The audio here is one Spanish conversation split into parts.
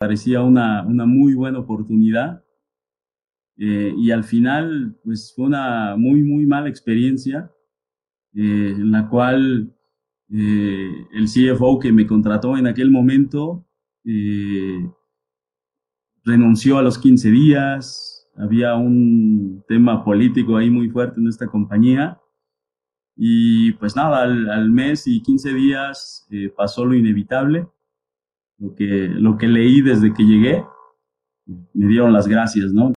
parecía una, una muy buena oportunidad. Eh, y al final, pues fue una muy, muy mala experiencia eh, en la cual eh, el CFO que me contrató en aquel momento renunció a los 15 días, había un tema político ahí muy fuerte en esta compañía. Y pues nada, al, mes y 15 días pasó lo inevitable, lo que, lo que leí desde que llegué, me dieron las gracias, ¿no?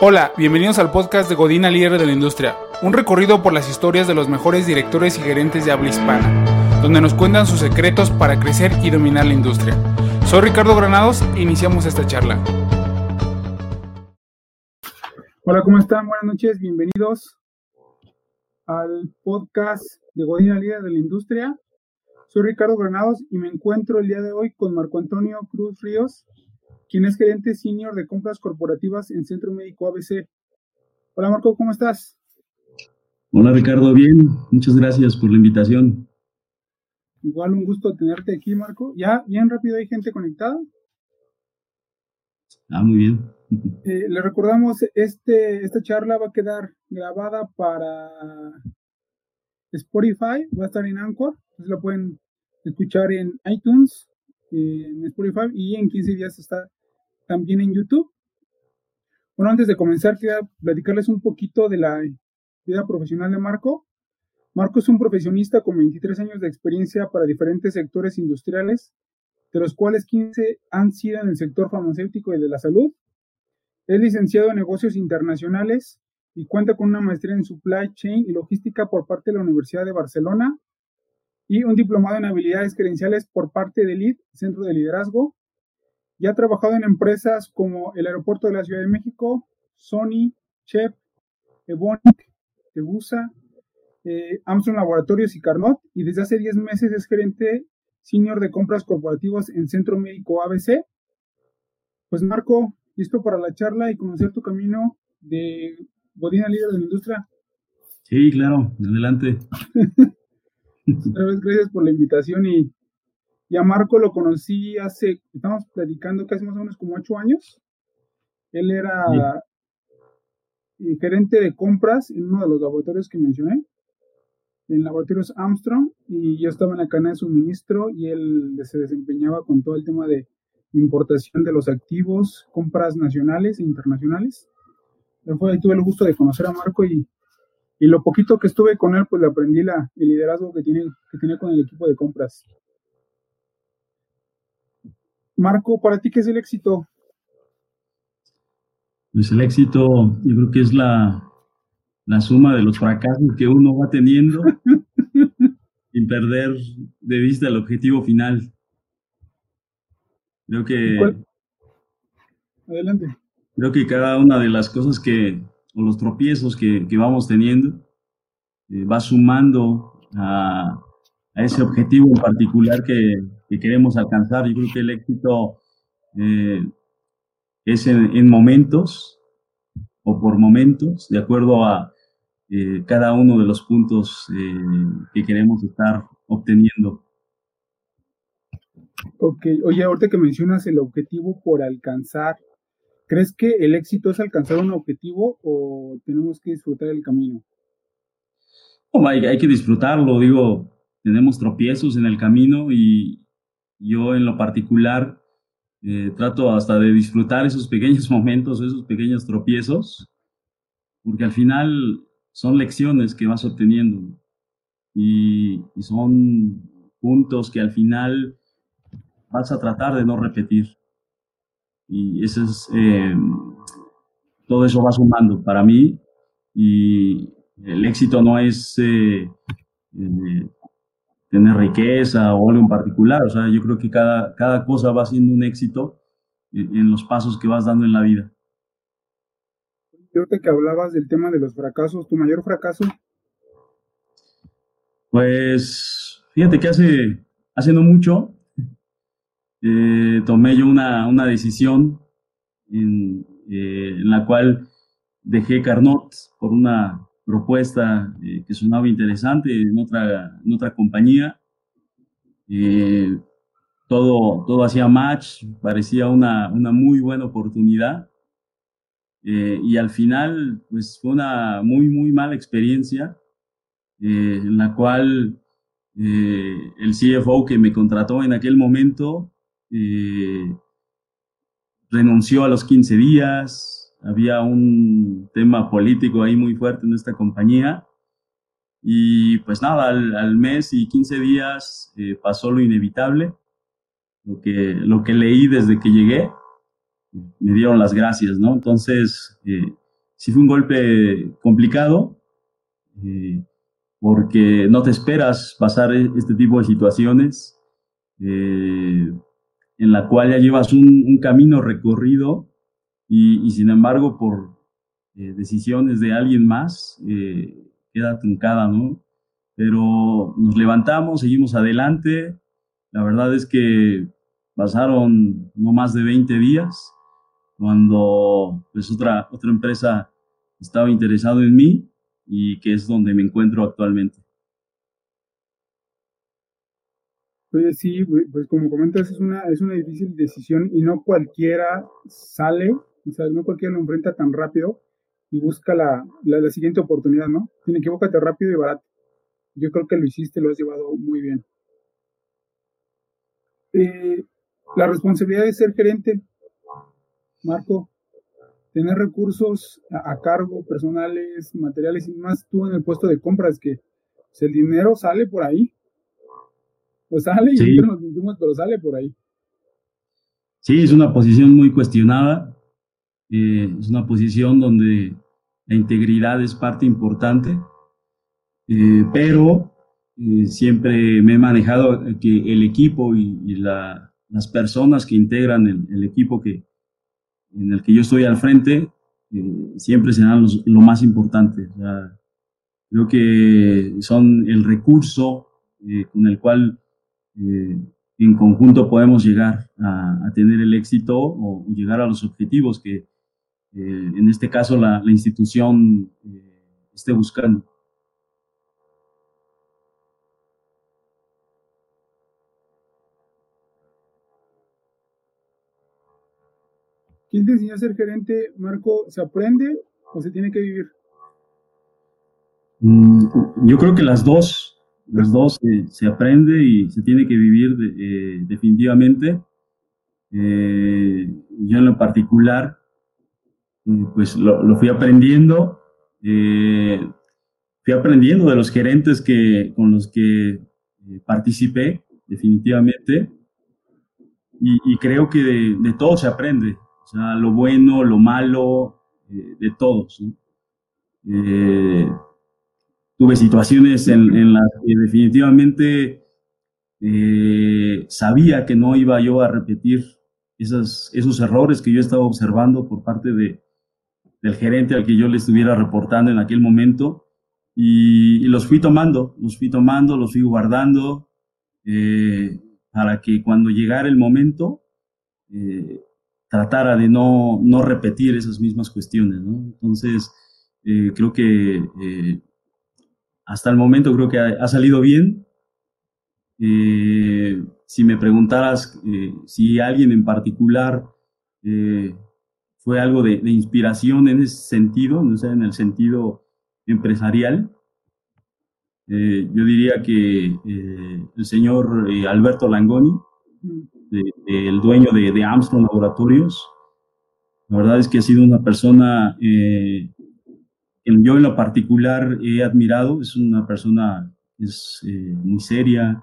Hola, bienvenidos al podcast de Godina Líder de la Industria, un recorrido por las historias de los mejores directores y gerentes de habla hispana, donde nos cuentan sus secretos para crecer y dominar la industria. Soy Ricardo Granados e iniciamos esta charla. Hola, ¿cómo están? Buenas noches, bienvenidos al podcast de Godina Líder de la Industria. Soy Ricardo Granados y me encuentro el día de hoy con Marco Antonio Cruz Ríos, quien es gerente senior de compras corporativas en Centro Médico ABC. Hola Marco, ¿cómo estás? Hola Ricardo, bien, muchas gracias por la invitación. Igual un gusto tenerte aquí, Marco. Ya, bien rápido hay gente conectada. Ah, muy bien. Eh, le recordamos, este, esta charla va a quedar grabada para Spotify, va a estar en Anchor, entonces la pueden escuchar en iTunes, en Spotify y en 15 días está también en YouTube. Bueno, antes de comenzar, quería platicarles un poquito de la vida profesional de Marco. Marco es un profesionista con 23 años de experiencia para diferentes sectores industriales, de los cuales 15 han sido en el sector farmacéutico y de la salud. Es licenciado en negocios internacionales y cuenta con una maestría en supply chain y logística por parte de la Universidad de Barcelona y un diplomado en habilidades gerenciales por parte del LID, Centro de Liderazgo, y ha trabajado en empresas como el Aeropuerto de la Ciudad de México, Sony, Chep, Evonik, Tegusa, eh, Amazon Laboratorios y Carnot, y desde hace 10 meses es gerente senior de compras corporativas en Centro Médico ABC. Pues Marco, listo para la charla y conocer tu camino de Godina Líder de la Industria. Sí, claro, adelante. Otra vez gracias por la invitación y y a Marco lo conocí hace, estamos platicando casi más o menos como ocho años. Él era gerente de compras en uno de los laboratorios que mencioné, en laboratorios Armstrong, y yo estaba en la cadena de suministro y él se desempeñaba con todo el tema de importación de los activos, compras nacionales e internacionales. Fue, ahí tuve el gusto de conocer a Marco y, y lo poquito que estuve con él, pues le aprendí la, el liderazgo que tiene, que tiene con el equipo de compras. Marco, ¿para ti qué es el éxito? Pues el éxito, yo creo que es la, suma de los fracasos que uno va teniendo sin perder de vista el objetivo final. Creo que. Adelante. Creo que cada una de las cosas que, o los tropiezos que, vamos teniendo, eh, va sumando a, a ese objetivo en particular que, que queremos alcanzar. Yo creo que el éxito eh, es en, momentos o por momentos, de acuerdo a eh, cada uno de los puntos eh, que queremos estar obteniendo. Ok, oye, ahorita que mencionas el objetivo por alcanzar, ¿crees que el éxito es alcanzar un objetivo o tenemos que disfrutar el camino? hay, hay que disfrutarlo, digo, tenemos tropiezos en el camino y, yo en lo particular eh, trato hasta de disfrutar esos pequeños momentos, esos pequeños tropiezos, porque al final son lecciones que vas obteniendo y, son puntos que al final vas a tratar de no repetir. Y eso es, eh, todo eso va sumando para mí y el éxito no es eh, tener riqueza o algo en particular. O sea, yo creo que cada, cada cosa va siendo un éxito en, los pasos que vas dando en la vida. Yo te que hablabas del tema de los fracasos, ¿tu mayor fracaso? Pues fíjate que hace, hace no mucho eh, tomé yo una, una decisión en, eh, en, la cual dejé Carnot por una propuesta eh, que sonaba interesante en otra, en otra compañía. Todo, todo hacía match, parecía una, una muy buena oportunidad. Y al final, pues fue una muy, muy mala experiencia en la cual el CFO que me contrató en aquel momento renunció a los 15 días, había un tema político ahí muy fuerte en esta compañía. Y pues nada, al, mes y 15 días eh, pasó lo inevitable, lo que, lo que leí desde que llegué, me dieron las gracias, ¿no? Entonces, eh, sí fue un golpe complicado, eh, porque no te esperas pasar e, este tipo de situaciones, en la cual ya llevas un, camino recorrido y, sin embargo, por decisiones de alguien más, queda truncada, ¿no? Pero nos levantamos, seguimos adelante. La verdad es que pasaron no más de 20 días cuando pues otra, otra empresa estaba interesado en mí y que es donde me encuentro actualmente. Pues sí, pues como comentas, es una, es una difícil decisión y no cualquiera sale, o sea, no cualquiera lo enfrenta tan rápido y busca la, la, siguiente oportunidad, ¿no? Tiene equivócate rápido y barato. Yo creo que lo hiciste, lo has llevado muy bien. Eh, la responsabilidad de ser gerente, Marco, tener recursos a, cargo, personales, materiales y más tú en el puesto de compras, que pues, el dinero sale por ahí. Pues sale y sentimos, pero sale por ahí. Sí, es una posición muy cuestionada eh, es una posición donde la integridad es parte importante, eh, pero eh, siempre me he manejado que el equipo y, las personas que integran el, equipo que, en el que yo estoy al frente siempre serán lo más importante. creo que son el recurso con el cual en conjunto podemos llegar a, tener el éxito o llegar a los objetivos que, eh, en este caso la, institución eh, esté buscando. ¿Quién te enseñó a ser gerente, Marco? ¿Se aprende o se tiene que vivir? Mm, yo creo que las dos, las dos eh, se aprende y se tiene que vivir definitivamente. yo en lo particular pues lo, fui aprendiendo. Eh, fui aprendiendo de los gerentes que, con los que eh, participé, definitivamente. Y, creo que de, todo se aprende. O sea, lo bueno, lo malo, eh, de todos. Tuve situaciones en, las que definitivamente sabía que no iba yo a repetir esos, esos errores que yo estaba observando por parte de, del gerente al que yo le estuviera reportando en aquel momento. Y, los fui tomando, los fui tomando, los fui guardando eh, para que cuando llegara el momento eh, tratara de no, no, repetir esas mismas cuestiones. Entonces, eh, creo que hasta el momento creo que ha, salido bien. si me preguntaras si alguien en particular fue algo de, inspiración en ese sentido, no sé, en el sentido empresarial. Eh, yo diría que eh, el señor eh, Alberto Langoni, el dueño de, Armstrong Laboratorios, la verdad es que ha sido una persona yo en lo particular he admirado, es una persona es muy seria,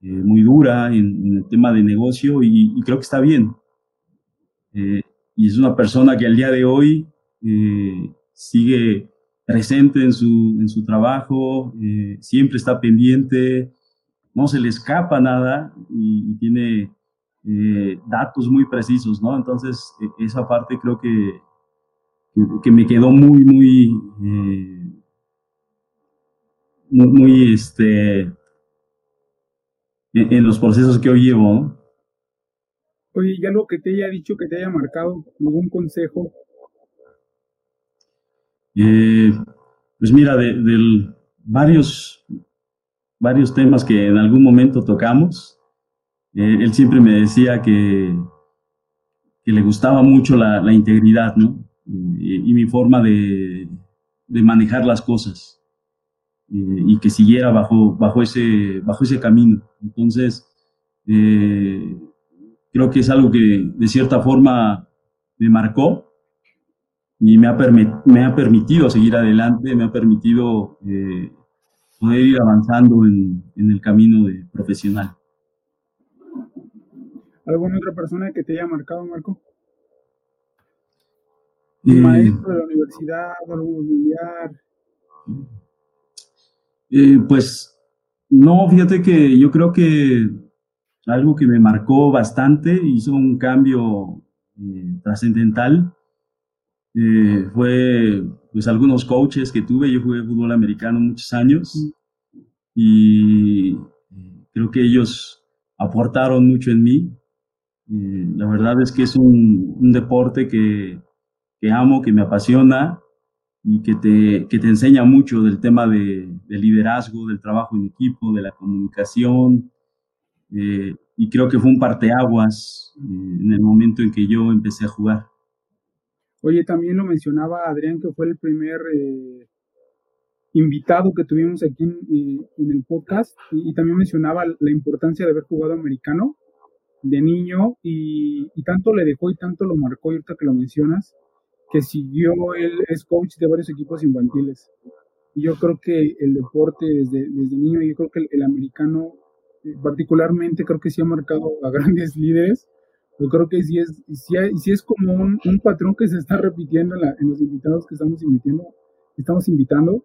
muy dura en, el tema de negocio y, y creo que está bien y es una persona que al día de hoy eh, sigue presente en su, en su trabajo, eh, siempre está pendiente, no se le escapa nada y, tiene eh, datos muy precisos, ¿no? Entonces, e, esa parte creo que, que, me quedó muy, muy, muy, muy, este, en, en, los procesos que hoy llevo, ¿no? Oye, ¿y algo que te haya dicho, que te haya marcado? ¿Algún consejo? Eh, pues mira, de, varios, varios temas que en algún momento tocamos, él siempre me decía que, que le gustaba mucho la, integridad, ¿no? Y, mi forma de, manejar las cosas y que siguiera bajo, bajo, ese, bajo ese camino. Entonces, eh, creo que es algo que de cierta forma me marcó y me ha, me ha permitido seguir adelante, me ha permitido eh, poder ir avanzando en, en, el camino de profesional. ¿Alguna otra persona que te haya marcado, Marco? ¿Un eh, maestro de la universidad, algún familiar? Eh, pues no, fíjate que yo creo que algo que me marcó bastante, hizo un cambio eh, trascendental, eh, fue pues algunos coaches que tuve, yo jugué fútbol americano muchos años y creo que ellos aportaron mucho en mí. La verdad es que es un, un deporte que, que, amo, que me apasiona y que te, que te enseña mucho del tema de, de liderazgo, del trabajo en equipo, de la comunicación, eh, y creo que fue un parteaguas eh, en el momento en que yo empecé a jugar. Oye, también lo mencionaba Adrián, que fue el primer eh, invitado que tuvimos aquí en, el podcast, y, también mencionaba la importancia de haber jugado americano de niño, y, tanto le dejó y tanto lo marcó, y ahorita que lo mencionas, que siguió, él es coach de varios equipos infantiles. Y yo creo que el deporte desde, desde niño, yo creo que el americano particularmente creo que sí ha marcado a grandes líderes. Yo creo que sí es, sí, es como un, patrón que se está repitiendo en, los invitados que estamos invitando, estamos invitando.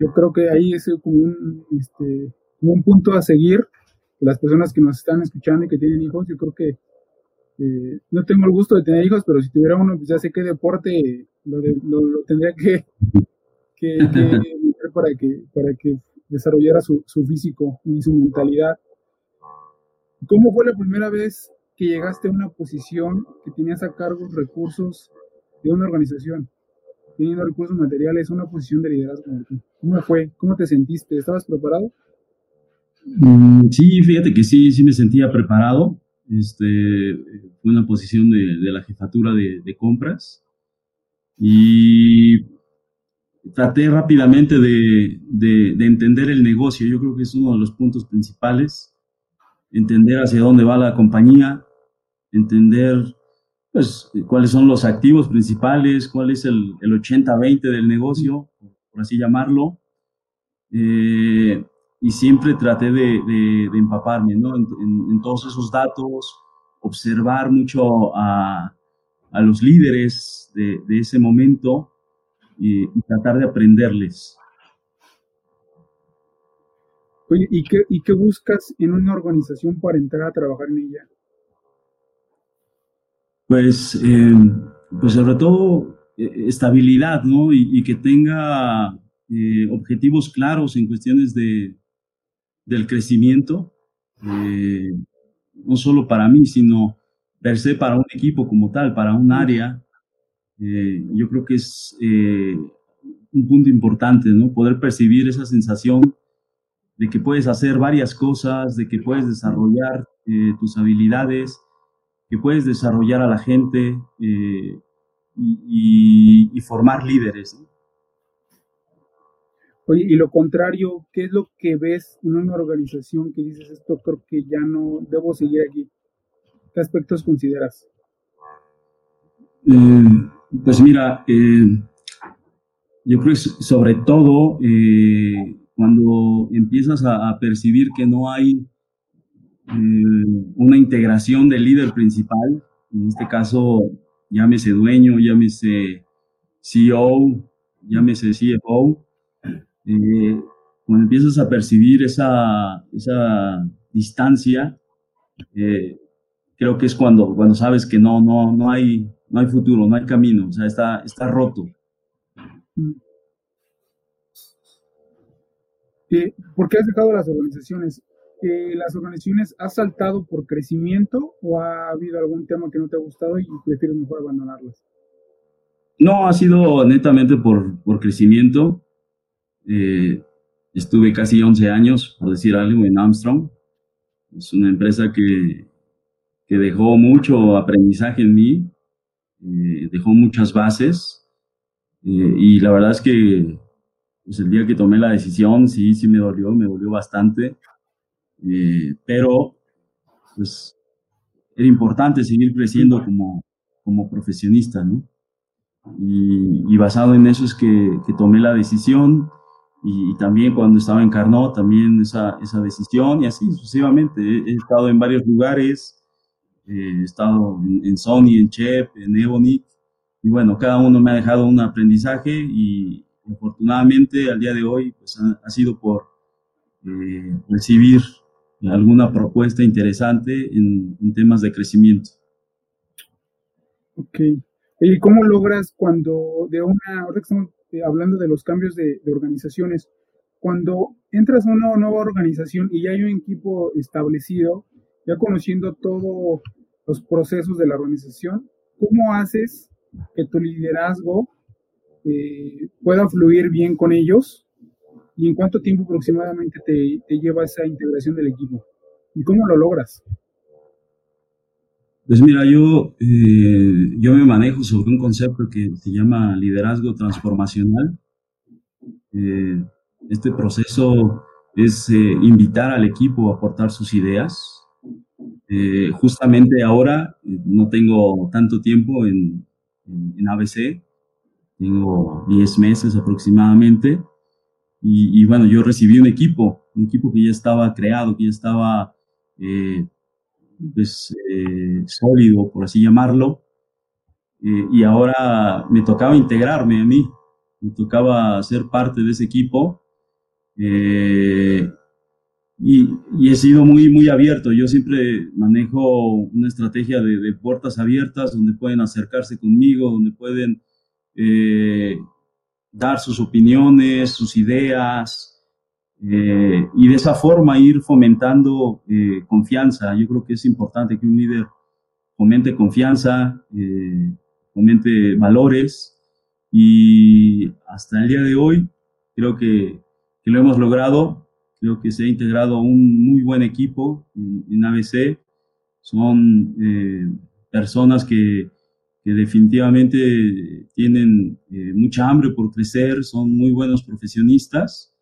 Yo creo que ahí es como un, este, como un punto a seguir. Las personas que nos están escuchando y que tienen hijos, yo creo que eh, no tengo el gusto de tener hijos, pero si tuviera uno, pues ya sé qué deporte lo, lo, tendría que, que, para que para que desarrollara su, su físico y su mentalidad. ¿Cómo fue la primera vez que llegaste a una posición que tenías a cargo recursos de una organización, teniendo recursos materiales, una posición de liderazgo? ¿Cómo fue? ¿Cómo te sentiste? ¿Estabas preparado? Mm, sí, fíjate que sí, sí me sentía preparado. Este, fue una posición de, de la jefatura de, compras y traté rápidamente de, de, entender el negocio. Yo creo que es uno de los puntos principales entender hacia dónde va la compañía, entender pues, cuáles son los activos principales, cuál es el, el 80-20 del negocio, por así llamarlo. Eh, y siempre traté de, de, empaparme ¿no? en, todos esos datos, observar mucho a, a los líderes de, de ese momento y, y, tratar de aprenderles. ¿y qué, ¿y qué buscas en una organización para entrar a trabajar en ella? Pues, eh, pues sobre todo eh, estabilidad, ¿no? Y, que tenga eh, objetivos claros en cuestiones de, del crecimiento, no solo para mí, sino per se para un equipo como tal, para un área. yo creo que es un punto importante, ¿no? Poder percibir esa sensación de que puedes hacer varias cosas, de que puedes desarrollar eh, tus habilidades, que puedes desarrollar a la gente eh, y, formar líderes. Oye, y lo contrario, ¿qué es lo que ves en una organización que dices esto creo que ya no debo seguir aquí? ¿Qué aspectos consideras? Eh, pues mira, yo creo que sobre todo cuando empiezas a, percibir que no hay eh, una integración del líder principal, en este caso llámese dueño, llámese CEO, llámese CFO, eh, cuando empiezas a percibir esa, esa distancia, eh, creo que es cuando, cuando sabes que no, no, no, hay, no hay futuro, no hay camino, o sea, está, está roto. Mm. ¿Por qué has dejado las organizaciones? ¿Las organizaciones has saltado por crecimiento o ha habido algún tema que no te ha gustado y prefieres mejor abandonarlas? No, ha sido netamente por, por crecimiento. Eh, estuve casi 11 años, por decir algo, en Armstrong. Es una empresa que, que dejó mucho aprendizaje en mí, eh, dejó muchas bases eh, y la verdad es que pues el día que tomé la decisión, sí, sí me dolió, me dolió bastante, pero pues era importante seguir creciendo como, como profesionista, ¿no? Y, basado en eso es que, que tomé la decisión y, también cuando estaba en Carnot, también esa, esa decisión y así sucesivamente. He, estado en varios lugares, eh, he estado en, Sony, en Chep, en Ebony y bueno, cada uno me ha dejado un aprendizaje y afortunadamente al día de hoy pues, ha, sido por eh, recibir alguna propuesta interesante en, en temas de crecimiento. Ok. ¿Y cómo logras cuando de una, ahora que estamos eh, hablando de los cambios de, organizaciones, cuando entras a una nueva organización y ya hay un equipo establecido, ya conociendo todos los procesos de la organización, ¿cómo haces que tu liderazgo eh, pueda fluir bien con ellos? ¿Y en cuánto tiempo aproximadamente te, te lleva esa integración del equipo? ¿Y cómo lo logras? Pues mira, yo, eh, yo me manejo sobre un concepto que se llama liderazgo transformacional. Eh, este proceso es eh, invitar al equipo a aportar sus ideas. justamente ahora no tengo tanto tiempo en, en, ABC, tengo 10 meses aproximadamente. Y, bueno, yo recibí un equipo, un equipo que ya estaba creado, que ya estaba pues, sólido, por así llamarlo, eh, y ahora me tocaba integrarme a mí, me tocaba ser parte de ese equipo, eh, y, he sido muy, muy abierto. Yo siempre manejo una estrategia de, puertas abiertas donde pueden acercarse conmigo, donde pueden dar sus opiniones, sus ideas, eh, y de esa forma ir fomentando eh, confianza. Yo creo que es importante que un líder fomente confianza, eh, fomente valores y hasta el día de hoy creo que, que, lo hemos logrado. Creo que se ha integrado un muy buen equipo en, en ABC. Son personas que, que, definitivamente tienen mucha hambre por crecer, son muy buenos profesionistas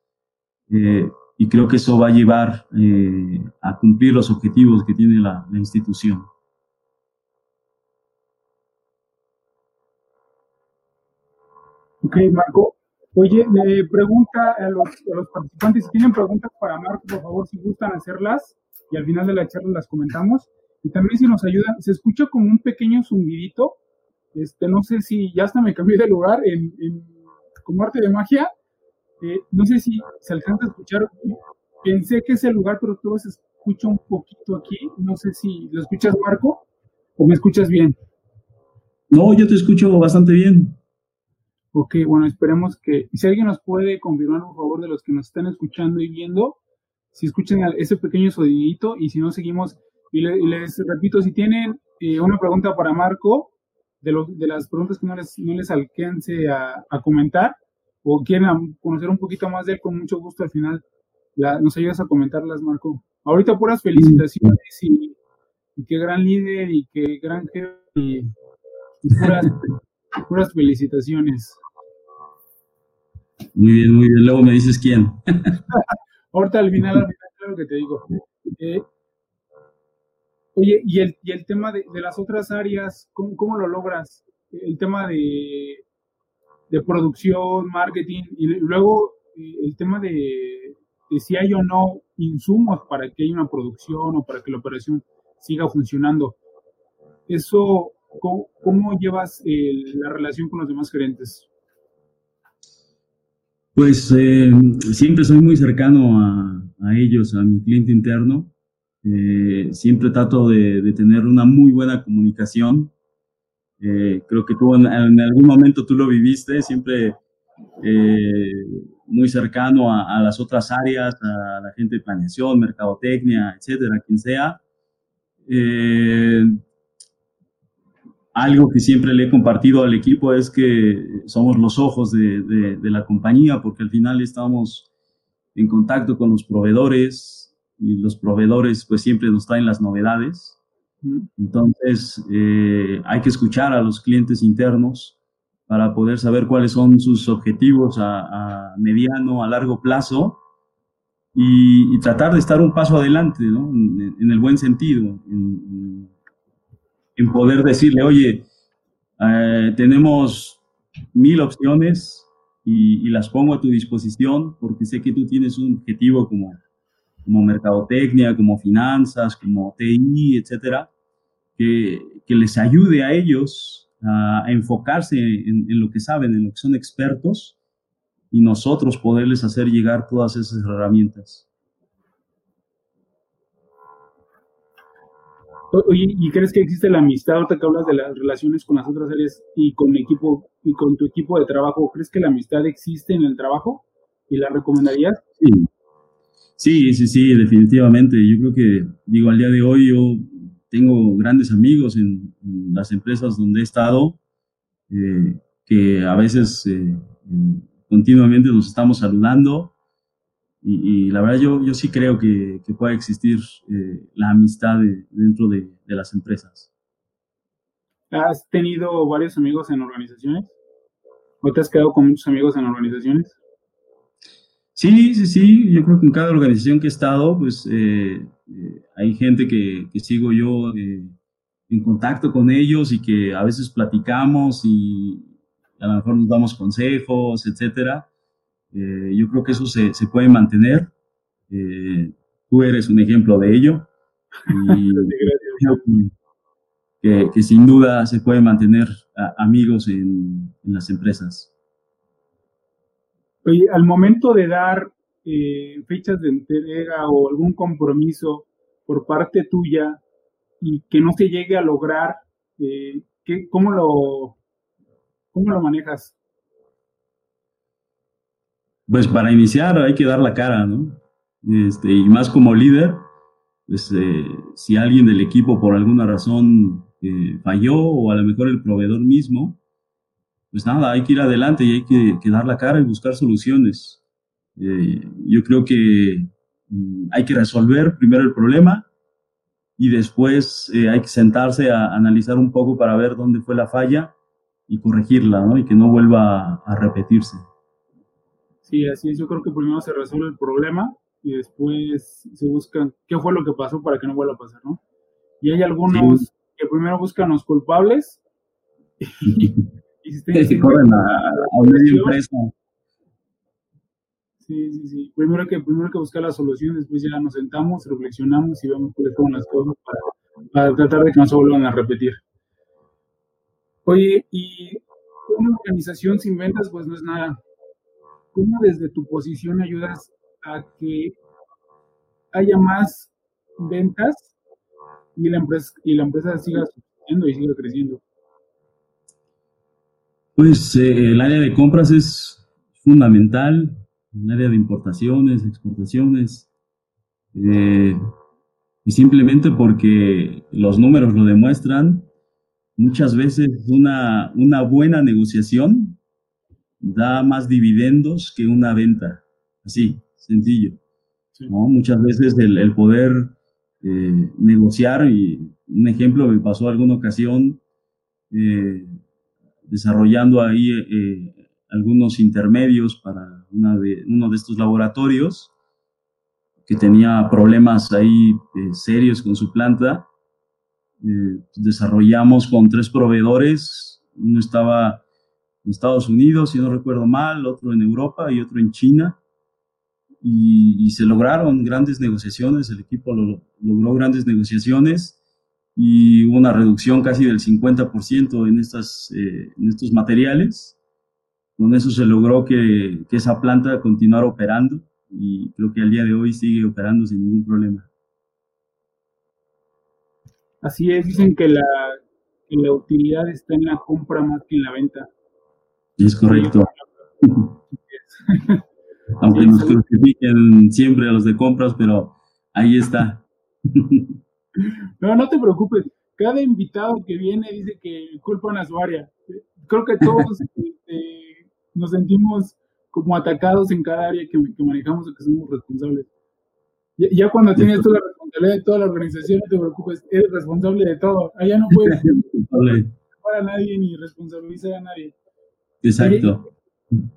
eh, y creo que eso va a llevar eh, a cumplir los objetivos que tiene la, institución. Ok, Marco. Oye, pregunta a los, participantes si tienen preguntas para Marco, por favor, si gustan hacerlas y al final de la charla las comentamos. Y también si nos ayudan, se escucha como un pequeño zumbidito. Este, no sé si ya hasta me cambié de lugar en como arte de magia eh, no sé si se alcanza a escuchar. Pensé que es el lugar, pero todo se escucha un poquito aquí. No sé si lo escuchas, Marco, o me escuchas bien. No, yo te escucho bastante bien. Ok, bueno, esperemos que. Si alguien nos puede confirmar, por favor, de los que nos están escuchando y viendo, si escuchan ese pequeño sonidito y si no, seguimos. Y, les repito, si tienen eh, una pregunta para Marco, de, de las preguntas que no les, no les alcance a, a comentar, o quieren conocer un poquito más de él, con mucho gusto al final nos ayudas a comentarlas, Marco. Ahorita puras felicitaciones y, qué gran líder y qué gran jefe y, puras, felicitaciones. Muy bien, muy bien. Luego me dices quién. Ahorita al final, al final, claro que te digo. Eh, oye, y el, y el tema de, las otras áreas, ¿cómo, ¿cómo, lo logras? El tema de de producción, marketing y luego eh, el tema de, si hay o no insumos para que haya una producción o para que la operación siga funcionando. Eso, ¿cómo, llevas la relación con los demás gerentes? Pues eh, siempre soy muy cercano a, ellos, a mi cliente interno. Eh, siempre trato de, tener una muy buena comunicación. Eh, creo que tú en, algún momento tú lo viviste, siempre eh, muy cercano a, las otras áreas, a la gente de planeación, mercadotecnia, etcétera, quien sea. Eh, algo que siempre le he compartido al equipo es que somos los ojos de, de, la compañía porque al final estamos en contacto con los proveedores y los proveedores pues siempre nos traen las novedades. Entonces eh, hay que escuchar a los clientes internos para poder saber cuáles son sus objetivos a, mediano, a largo plazo y, tratar de estar un paso adelante, ¿no? en, el buen sentido, en, poder decirle, oye, eh, tenemos mil opciones y, las pongo a tu disposición porque sé que tú tienes un objetivo como, como mercadotecnia, como finanzas, como TI, etcétera, que, que les ayude a ellos a, enfocarse en, en, lo que saben, en lo que son expertos y nosotros poderles hacer llegar todas esas herramientas. Oye, ¿y crees que existe la amistad? Ahorita que hablas de las relaciones con las otras áreas y con equipo y con tu equipo de trabajo, ¿crees que la amistad existe en el trabajo? ¿Y la recomendarías? Sí. Sí, sí, sí, definitivamente. Yo creo que, digo, al día de hoy yo tengo grandes amigos en, las empresas donde he estado, eh, que a veces eh, continuamente nos estamos saludando y, la verdad yo, yo sí creo que, que puede existir eh, la amistad dentro de, de, las empresas. ¿Has tenido varios amigos en organizaciones? ¿O te has quedado con muchos amigos en organizaciones? Sí, sí, sí. Yo creo que en cada organización que he estado, pues eh, eh, hay gente que, que sigo yo en contacto con ellos y que a veces platicamos y a lo mejor nos damos consejos, etcétera. Eh, yo creo que eso se, se puede mantener. Eh, tú eres un ejemplo de ello. Y que, que, sin duda se puede mantener amigos en, en, las empresas. Oye, al momento de dar eh, fechas de entrega o algún compromiso por parte tuya y que no se llegue a lograr, eh, ¿qué, cómo, lo, ¿cómo lo manejas? pues para iniciar hay que dar la cara, ¿no? Este, y más como líder, pues, eh, si alguien del equipo por alguna razón eh, falló o a lo mejor el proveedor mismo, pues nada, hay que ir adelante y hay que, dar la cara y buscar soluciones. Eh, yo creo que mm, hay que resolver primero el problema y después hay que sentarse a analizar un poco para ver dónde fue la falla y corregirla, ¿no? Y que no vuelva a repetirse. Sí, así es. Yo creo que primero se resuelve el problema y después se busca qué fue lo que pasó para que no vuelva a pasar, ¿no? Y hay algunos que primero buscan los culpables y se, corren a, media empresa. Sí, sí, sí. Primero que, primero que buscar la solución, después ya nos sentamos, reflexionamos y vemos cuáles son las cosas para, para tratar de que no se vuelvan a repetir. Oye, y una organización sin ventas, pues no es nada. ¿cómo desde tu posición ayudas a que haya más ventas y la empresa, y la empresa siga y siga creciendo? Pues eh, el área de compras es fundamental, el área de importaciones, exportaciones, eh, y simplemente porque los números lo demuestran, muchas veces una, una buena negociación da más dividendos que una venta. Así, sencillo. ¿no? Muchas veces el, poder eh, negociar, y un ejemplo me pasó alguna ocasión, eh, desarrollando ahí eh, algunos intermedios para uno de estos laboratorios que tenía problemas ahí serios con su planta. desarrollamos con tres proveedores, uno estaba en Estados Unidos, si no recuerdo mal, otro en Europa y otro en China. Y, se lograron grandes negociaciones, el equipo logró grandes negociaciones y hubo una reducción casi del 50% en, estas, eh, en estos materiales. Con eso se logró que, que, esa planta continuara operando y creo que al día de hoy sigue operando sin ningún problema. Así es, dicen que la, que la utilidad está en la compra más que en la venta. Es correcto. Aunque nos crucifiquen siempre a los de compras, pero ahí está. no, no te preocupes. Cada invitado que viene dice que culpan a su área. Creo que todos este, nos sentimos como atacados en cada área que, manejamos o que somos responsables. Ya, cuando tienes toda la responsabilidad de toda la organización, no te preocupes, eres responsable de todo. Allá no puedes a nadie ni responsabilizar a nadie. Exacto.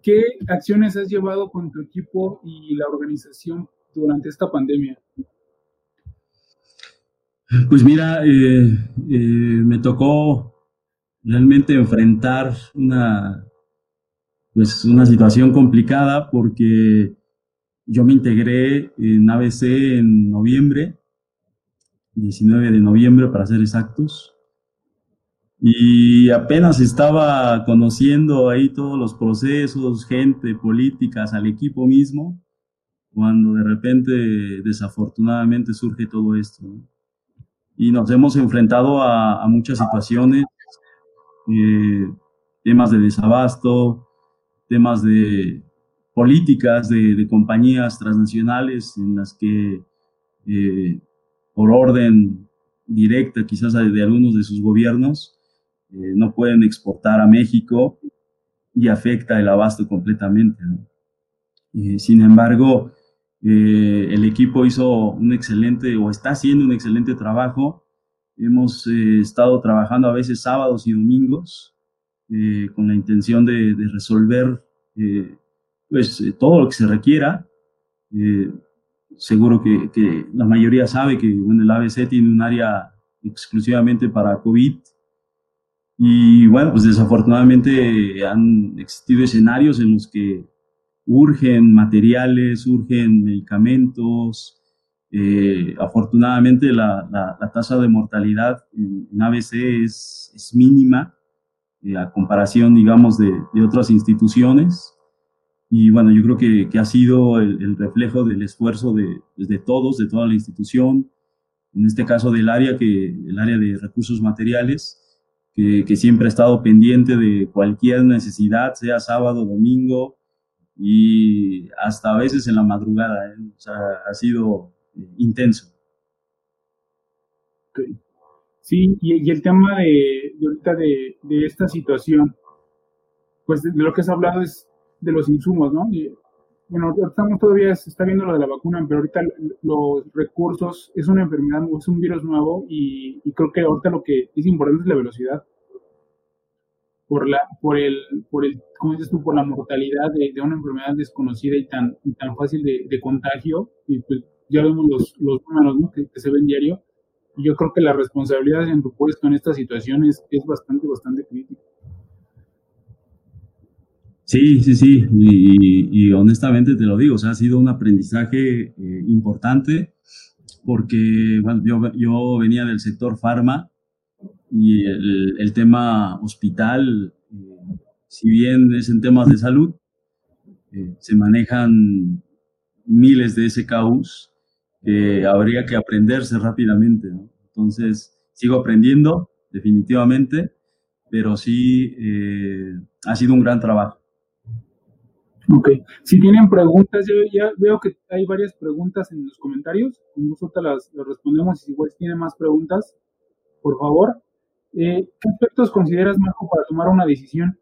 ¿Qué acciones has llevado con tu equipo y la organización durante esta pandemia? Pues mira, eh, eh, me tocó realmente enfrentar una, pues una situación complicada porque yo me integré en ABC en noviembre, 19 de noviembre para ser exactos, y apenas estaba conociendo ahí todos los procesos, gente, políticas, al equipo mismo, cuando de repente desafortunadamente surge todo esto. Y nos hemos enfrentado a, muchas situaciones, eh, temas de desabasto, temas de políticas de, compañías transnacionales en las que eh, por orden directa quizás de algunos de sus gobiernos eh, no pueden exportar a México y afecta el abasto completamente. sin embargo, eh, el equipo hizo un excelente o está haciendo un excelente trabajo. Hemos eh, estado trabajando a veces sábados y domingos con la intención de, resolver pues, todo lo que se requiera. seguro que, que, la mayoría sabe que bueno, el ABC tiene un área exclusivamente para COVID y bueno, pues desafortunadamente han existido escenarios en los que urgen materiales, urgen medicamentos. Eh, afortunadamente la, la, tasa de mortalidad en, ABC es, es mínima eh, a comparación, digamos, de, de, otras instituciones. Y bueno, yo creo que, que ha sido el, el, reflejo del esfuerzo de, pues, de todos, de toda la institución, en este caso del área, que, el área de recursos materiales, que, siempre ha estado pendiente de cualquier necesidad, sea sábado, domingo y hasta a veces en la madrugada. ¿eh? Ha sido eh, intenso. Sí, y, el tema de, ahorita de, esta situación, pues de, lo que has hablado es de los insumos, ¿no? bueno, estamos todavía, se está viendo lo de la vacuna, pero ahorita los recursos es una enfermedad, es un virus nuevo y, creo que ahorita lo que es importante es la velocidad. Por la, por el, por el, ¿cómo dices tú? Por la mortalidad de, una enfermedad desconocida y tan, y tan fácil de, contagio. Y pues ya vemos los, los números que, se ven diario. Yo creo que la responsabilidad en tu puesto en esta situación es, es bastante, bastante crítica. Sí, sí, sí, y, honestamente te lo digo, o sea, ha sido un aprendizaje eh, importante porque bueno, yo, yo, venía del sector farma y el, tema hospital, eh, si bien es en temas de salud, eh, se manejan miles de SKUs que habría que aprenderse rápidamente, ¿no? Entonces, sigo aprendiendo, definitivamente, pero sí ha sido un gran trabajo. Ok, si tienen preguntas, yo ya veo que hay varias preguntas en los comentarios, con gusto las, las respondemos y si igual tienen más preguntas, por favor. Eh, ¿Qué aspectos consideras, Marco, para tomar una decisión?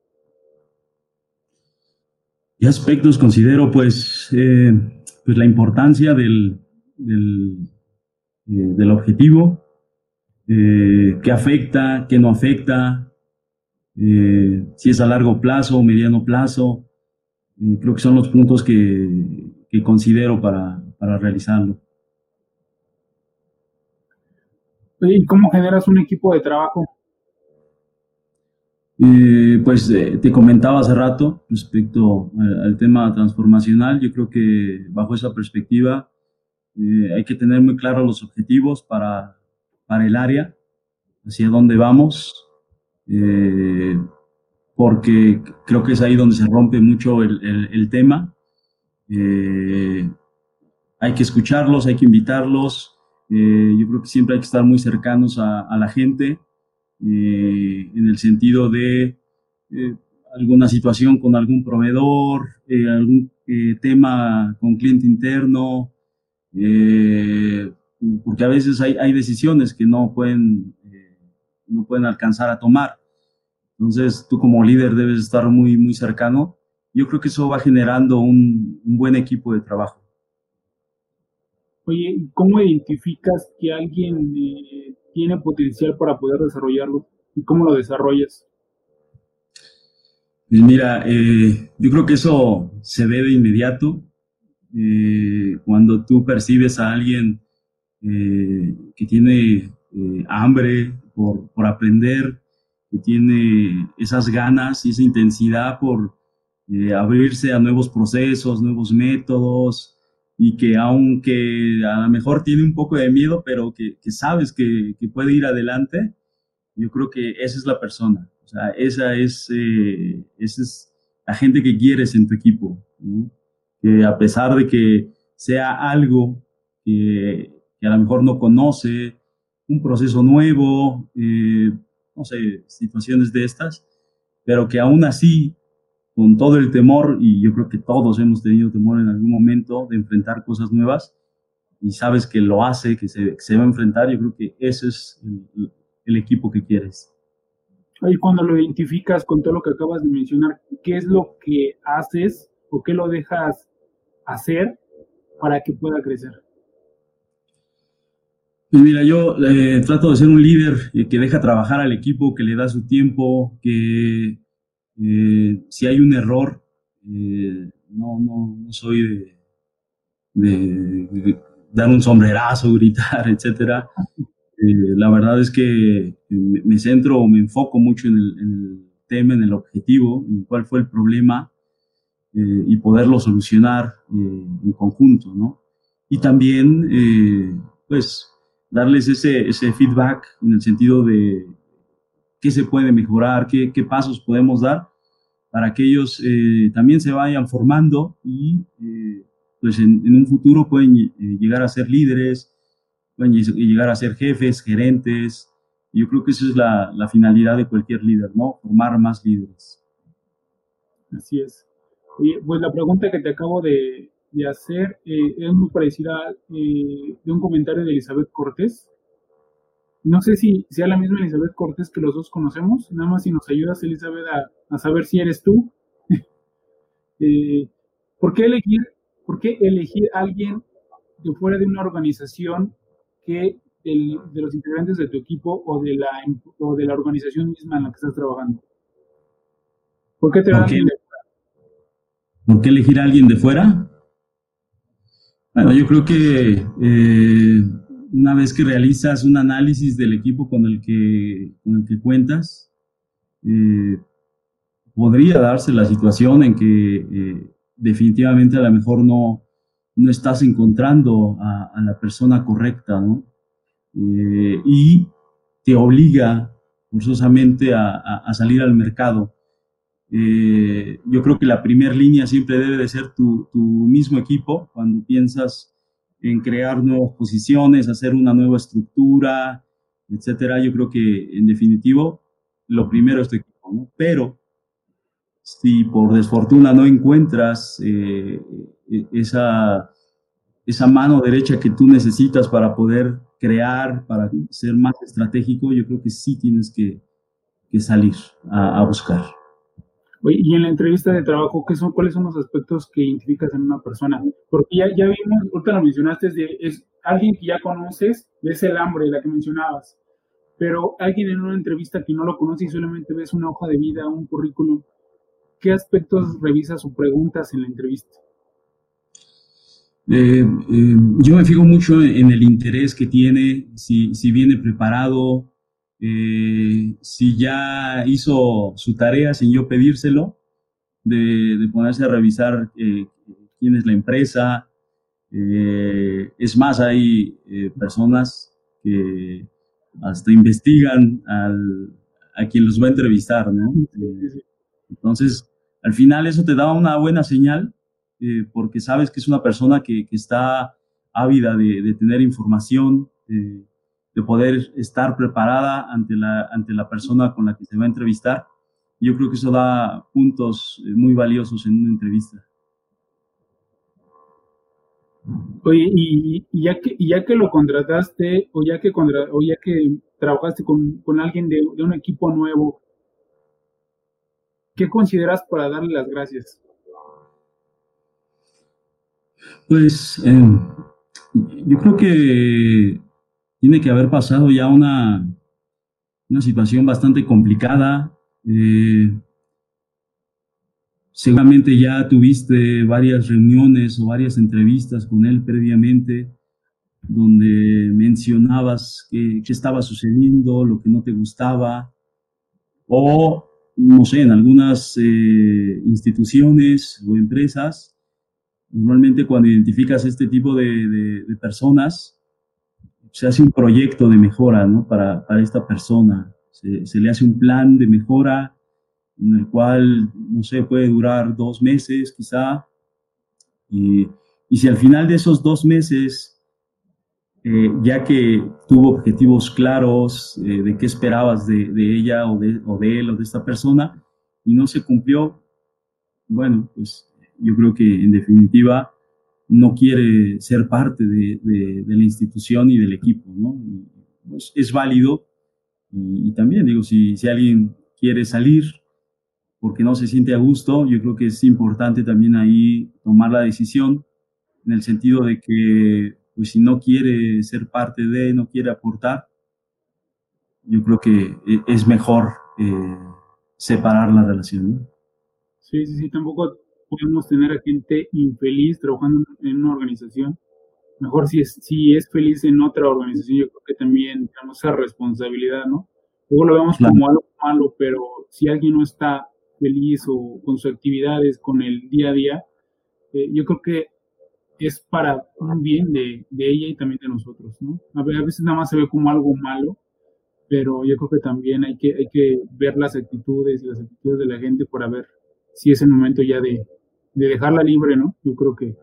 ¿Qué aspectos considero? Pues, eh, pues la importancia del, del, eh, del objetivo, qué afecta, qué no afecta, si es a largo plazo o mediano plazo, creo que son los puntos que, que considero para, para, realizarlo. ¿Y cómo generas un equipo de trabajo? Eh, pues eh, te comentaba hace rato respecto al, tema transformacional, yo creo que bajo esa perspectiva eh, hay que tener muy claros los objetivos para, para el área, hacia dónde vamos, porque creo que es ahí donde se rompe mucho el, el, tema. Eh, hay que escucharlos, hay que invitarlos. Eh, yo creo que siempre hay que estar muy cercanos a la gente eh, en el sentido de alguna situación con algún proveedor, algún tema con cliente interno, porque a veces hay, hay decisiones que no pueden, no pueden alcanzar a tomar. Entonces, tú como líder debes estar muy, muy cercano. Yo creo que eso va generando un, buen equipo de trabajo. Oye, ¿cómo identificas que alguien eh, tiene potencial para poder desarrollarlo? ¿Y cómo lo desarrollas? Pues mira, eh, yo creo que eso se ve de inmediato. Eh, cuando tú percibes a alguien que tiene hambre por, por, aprender, que tiene esas ganas y esa intensidad por abrirse a nuevos procesos, nuevos métodos, y que aunque a lo mejor tiene un poco de miedo, pero que, sabes que, puede ir adelante, yo creo que esa es la persona. O sea, esa es, eh, esa es la gente que quieres en tu equipo. Que a pesar de que sea algo que, a lo mejor no conoce, un proceso nuevo, eh, no sé, situaciones de estas, pero que aún así con todo el temor, y yo creo que todos hemos tenido temor en algún momento de enfrentar cosas nuevas, y sabes que lo hace, que se, va a enfrentar, yo creo que ese es el, equipo que quieres. Y cuando lo identificas con todo lo que acabas de mencionar, ¿qué es lo que haces o qué lo dejas hacer para que pueda crecer? Pues mira, yo eh, trato de ser un líder que deja trabajar al equipo, que le da su tiempo, que eh, si hay un error, eh, no, no, no, soy de, dar un sombrerazo, gritar, etc. Eh, la verdad es que me, centro o me enfoco mucho en el, tema, en el objetivo, en cuál fue el problema y poderlo solucionar en conjunto, ¿no? Y también, pues, darles ese, ese feedback en el sentido de qué se puede mejorar, qué, pasos podemos dar para que ellos eh, también se vayan formando y eh, pues en, un futuro pueden eh, llegar a ser líderes, pueden llegar a ser jefes, gerentes. Yo creo que esa es la, finalidad de cualquier líder, ¿no? Formar más líderes. Así es. pues la pregunta que te acabo de, hacer es muy parecida de un comentario de Elizabeth Cortés, no sé si sea la misma Elizabeth Cortés que los dos conocemos. Nada más si nos ayudas, Elizabeth, a, saber si eres tú. Eh, ¿por, qué elegir, ¿Por qué elegir a alguien de fuera de una organización que de los integrantes de tu equipo o de, la, o de la organización misma en la que estás trabajando? ¿Por qué te ¿Por qué, ¿Por qué elegir a alguien de fuera? Bueno, yo creo que eh, una vez que realizas un análisis del equipo con el que, con el que cuentas, eh, podría darse la situación en que eh, definitivamente a lo mejor no, no estás encontrando a, la persona correcta, ¿no? Eh, y te obliga forzosamente a, salir al mercado. yo creo que la primera línea siempre debe de ser tu, tu mismo equipo cuando piensas en crear nuevas posiciones, hacer una nueva estructura, etcétera. Yo creo que en definitivo lo primero es tu equipo, ¿no? Pero si por desfortuna no encuentras eh, e-, esa, esa mano derecha que tú necesitas para poder crear, para ser más estratégico, yo creo que sí tienes que, salir a buscar y en la entrevista de trabajo, ¿qué son, ¿cuáles son los aspectos que identificas en una persona? Porque ya, ya vimos, ahorita lo mencionaste, es, de, es alguien que ya conoces, ves el hambre, la que mencionabas, pero alguien en una entrevista que no lo conoce y solamente ves una hoja de vida, un currículum, ¿qué aspectos revisas o preguntas en la entrevista? Eh, eh, yo me fijo mucho en el interés que tiene, si, si viene preparado, eh, si ya hizo su tarea sin yo pedírselo, de, ponerse a revisar eh, quién es la empresa. Eh, es más, hay personas que hasta investigan a quien los va a entrevistar, ¿no? entonces, al final eso te da una buena señal porque sabes que es una persona que, está ávida de, de tener información, de poder estar preparada ante la, ante la persona con la que se va a entrevistar. Yo creo que eso da puntos eh, muy valiosos en una entrevista. Oye, y, ya, que, ya que lo contrataste o ya que, o ya que trabajaste con, con alguien de, de, un equipo nuevo, ¿qué consideras para darle las gracias? Pues eh, Yo creo que tiene que haber pasado ya una, una situación bastante complicada. Eh, seguramente ya tuviste varias reuniones o varias entrevistas con él previamente donde mencionabas qué estaba sucediendo, lo que no te gustaba, o, no sé, en algunas eh, instituciones o empresas, normalmente cuando identificas este tipo de, personas, se hace un proyecto de mejora ¿no? para, para esta persona, se, le hace un plan de mejora en el cual, no sé, puede durar dos meses quizá, y, y si al final de esos dos meses eh, ya que tuvo objetivos claros eh, de qué esperabas de, ella o de, o de, él o de esta persona y no se cumplió, bueno, pues yo creo que en definitiva no quiere ser parte de, la institución y del equipo, ¿no? pues es válido y, también digo, si, si alguien quiere salir porque no se siente a gusto, yo creo que es importante también ahí tomar la decisión en el sentido de que pues si no quiere ser parte de, no quiere aportar, yo creo que e, es mejor eh, separar la relación. Sí, sí, sí, tampoco podemos tener a gente infeliz trabajando en una organización. Mejor si es, si es feliz en otra organización, yo creo que también tenemos esa responsabilidad, ¿no? Luego lo vemos como algo malo, pero si alguien no está feliz o con sus actividades, con el día a día, eh, yo creo que es para un bien de, ella y también de nosotros, ¿no? A veces nada más se ve como algo malo, pero yo creo que también hay que, hay que ver las actitudes y las actitudes de la gente para ver si es el momento ya de, dejarla libre, ¿no? Yo creo que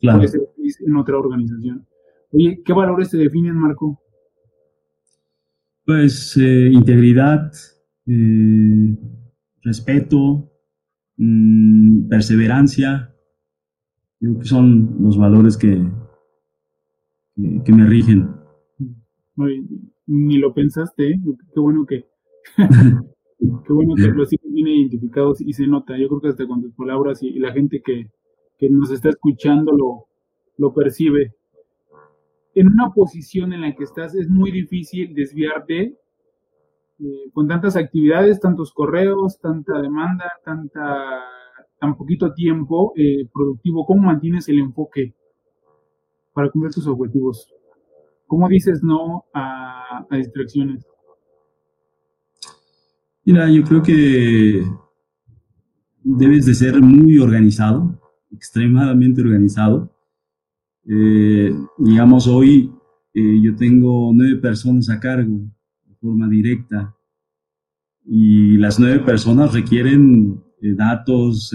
claro. puede ser en otra organización. Oye, ¿qué valores se definen, Marco? Pues eh, integridad, eh, respeto, mm, perseverancia, Creo que son los valores que, que, me rigen. ni lo pensaste, ¿eh? qué bueno que qué bueno que los bien identificados y se nota. Yo creo que hasta con tus palabras y, la gente que, nos está escuchando lo, lo percibe. En una posición en la que estás es muy difícil desviarte eh, con tantas actividades, tantos correos, tanta demanda, tanta tan poquito tiempo eh, productivo, ¿cómo mantienes el enfoque para cumplir tus objetivos? ¿Cómo dices no a, distracciones? Mira, yo creo que debes de ser muy organizado, extremadamente organizado. Eh, digamos, hoy eh, yo tengo nueve personas a cargo de forma directa y las nueve personas requieren eh, datos,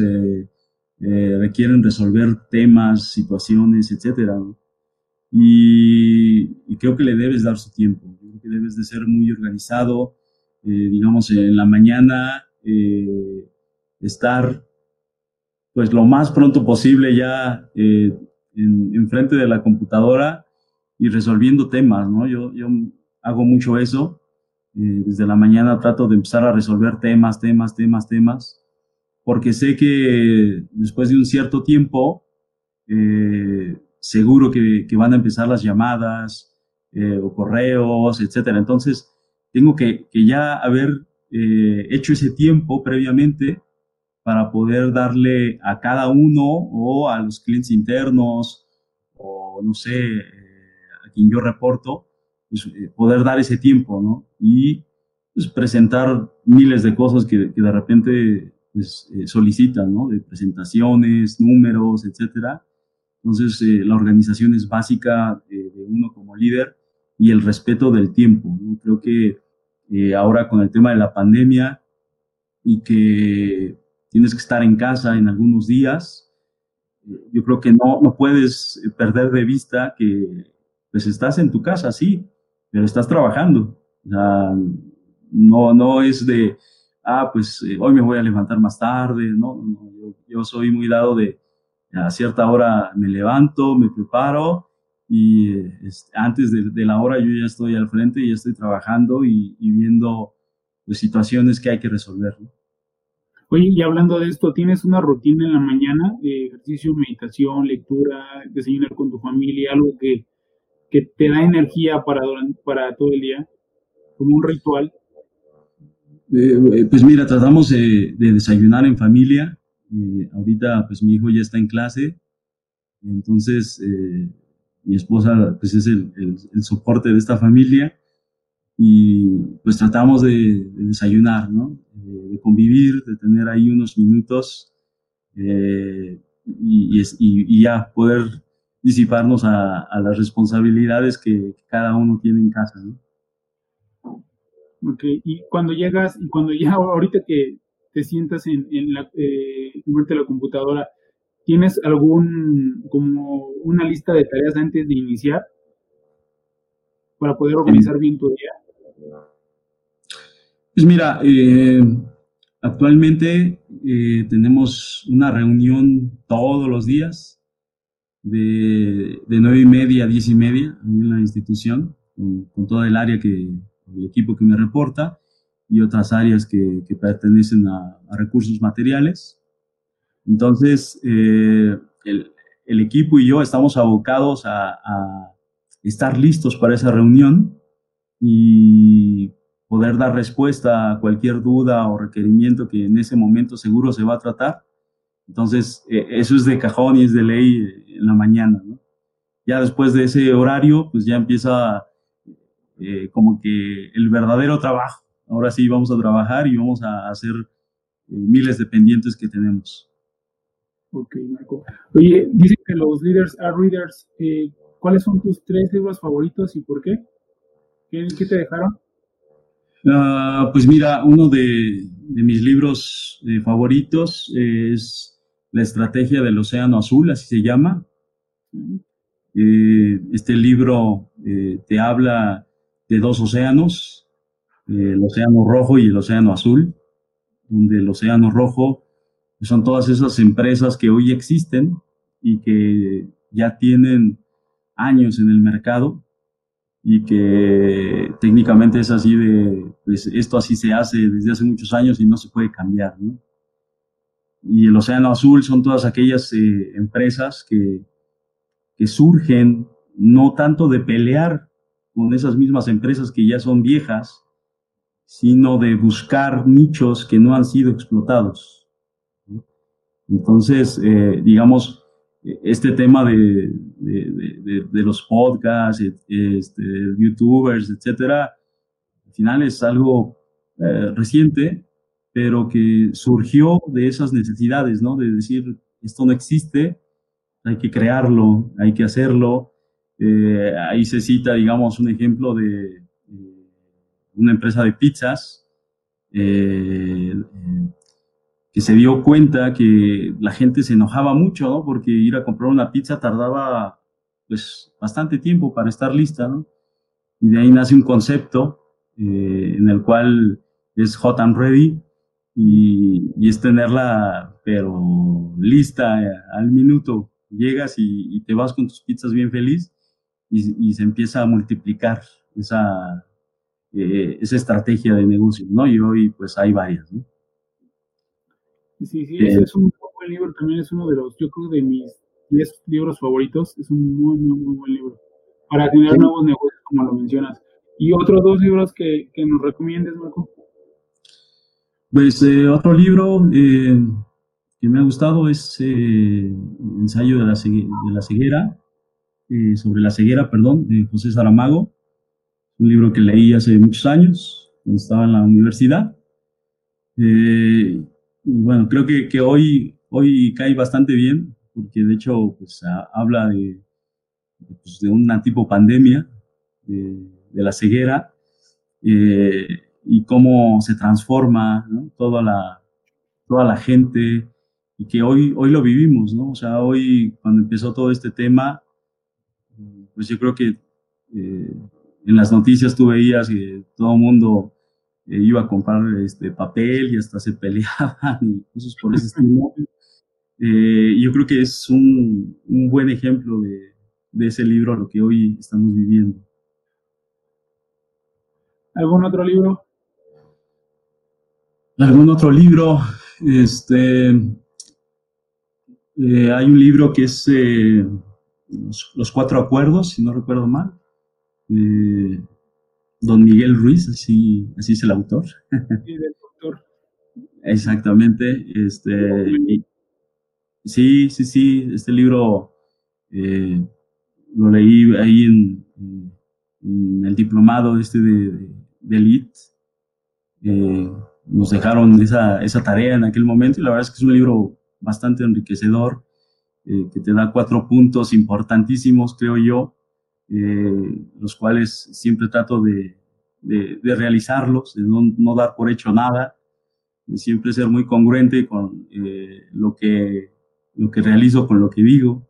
requieren resolver temas, situaciones, etc. Y, creo que le debes dar su tiempo, creo que debes de ser muy organizado, digamos, en la mañana, estar pues lo más pronto posible ya en, frente de la computadora y resolviendo temas, ¿no? Yo, yo hago mucho eso. desde la mañana trato de empezar a resolver temas, temas, temas, temas porque sé que después de un cierto tiempo, eh, seguro que, van a empezar las llamadas eh, o correos, etcétera. Entonces, tengo que, ya haber eh, hecho ese tiempo previamente para poder darle a cada uno o a los clientes internos o no sé, a quien yo reporto, pues, poder dar ese tiempo, ¿no? Y pues, presentar miles de cosas que, que de repente pues, eh, solicitan, ¿no? De presentaciones, números, etcétera. Entonces, eh, la organización es básica eh, de uno como líder y el respeto del tiempo. ¿no? Creo que ahora con el tema de la pandemia y que tienes que estar en casa en algunos días, yo creo que no, no puedes perder de vista que pues estás en tu casa, sí, pero estás trabajando. O sea, no, no es de, ah, pues eh, hoy me voy a levantar más tarde, no, yo, soy muy dado de a cierta hora me levanto, me preparo y este, antes de, la hora yo ya estoy al frente y ya estoy trabajando y, viendo pues, situaciones que hay que resolver. Oye, y hablando de esto, ¿tienes una rutina en la mañana? de ejercicio, meditación, lectura, desayunar con tu familia, algo que, te da energía para, para todo el día, como un ritual. Eh, pues mira, tratamos de, desayunar en familia. Eh, ahorita, pues mi hijo ya está en clase, entonces eh, mi esposa, pues es el, el, soporte de esta familia y pues tratamos de, desayunar, ¿no? De, convivir, de tener ahí unos minutos y, y, ya poder disiparnos a, a las responsabilidades que cada uno tiene en casa, ¿no? y cuando llegas, y cuando ya ahorita que te sientas en, en la, eh, de la computadora, ¿tienes algún, como una lista de tareas antes de iniciar para poder organizar bien tu día? Pues mira, eh, actualmente eh, tenemos una reunión todos los días de, de 9 y media a 10 y media en la institución, con, con toda el área que, el equipo que me reporta y otras áreas que, que pertenecen a, recursos materiales. Entonces, eh, el, equipo y yo estamos abocados a, estar listos para esa reunión y poder dar respuesta a cualquier duda o requerimiento que en ese momento seguro se va a tratar. Entonces, eh, eso es de cajón y es de ley en la mañana. Ya después de ese horario, pues ya empieza eh, como que el verdadero trabajo. Ahora sí vamos a trabajar y vamos a hacer eh, miles de pendientes que tenemos. Ok, Marco. Oye, dicen que los leaders are readers. Eh, ¿Cuáles son tus tres libros favoritos y por qué? ¿Qué, te dejaron? Ah, pues mira, uno de, mis libros favoritos es La Estrategia del Océano Azul, así se llama. este libro te habla de dos océanos, el océano rojo y el océano azul, donde el océano rojo son todas esas empresas que hoy existen y que ya tienen años en el mercado y que técnicamente es así de, pues esto así se hace desde hace muchos años y no se puede cambiar, ¿no? Y el océano azul son todas aquellas eh, empresas que, que surgen no tanto de pelear con esas mismas empresas que ya son viejas, sino de buscar nichos que no han sido explotados. Entonces, eh, digamos, este tema de, de, los podcasts, este, youtubers, etcétera, al final es algo eh, reciente, pero que surgió de esas necesidades, ¿no? De decir, esto no existe, hay que crearlo, hay que hacerlo, eh, ahí se cita, digamos, un ejemplo de una empresa de pizzas eh, que se dio cuenta que la gente se enojaba mucho, ¿no? Porque ir a comprar una pizza tardaba, pues, bastante tiempo para estar lista, ¿no? Y de ahí nace un concepto eh, en el cual es hot and ready y, y, es tenerla, pero lista al minuto. Llegas y, y te vas con tus pizzas bien feliz y, se empieza a multiplicar esa, eh, esa estrategia de negocio, ¿no? Y hoy pues hay varias, ¿no? Sí, sí, ese es un buen libro, también es uno de los, yo creo, de mis 10 libros favoritos, es un muy, muy, muy buen libro, para generar nuevos negocios, como lo mencionas. ¿Y otros dos libros que, que nos recomiendes, Marco? Pues eh, otro libro eh, que me ha gustado es Ensayo de la, de la ceguera, eh, sobre la ceguera, perdón, de José Saramago, un libro que leí hace muchos años, cuando estaba en la universidad. Eh, y bueno, creo que, que, hoy, hoy cae bastante bien, porque de hecho pues, habla de, pues, de una tipo pandemia, de, la ceguera, eh, y cómo se transforma toda, la, toda la gente, y que hoy, hoy lo vivimos, ¿no? O sea, hoy cuando empezó todo este tema, pues yo creo que eh, en las noticias tú veías que todo el mundo eh, iba a comprar este papel y hasta se peleaban y cosas por ese estilo. Eh, yo creo que es un, un buen ejemplo de, de, ese libro, lo que hoy estamos viviendo. ¿Algún otro libro? ¿Algún otro libro? Este, eh, hay un libro que es eh, los, Cuatro Acuerdos, si no recuerdo mal. Don Miguel Ruiz, así, así es el autor. Sí, del autor. Exactamente. Este, sí, sí, sí. Este libro lo leí ahí en, el diplomado este de, de, Elite. Eh, nos dejaron esa, esa, tarea en aquel momento y la verdad es que es un libro bastante enriquecedor, eh, que te da cuatro puntos importantísimos, creo yo, eh, los cuales siempre trato de, de, realizarlos, de no, no, dar por hecho nada, de siempre ser muy congruente con lo, que, lo que realizo, con lo que digo.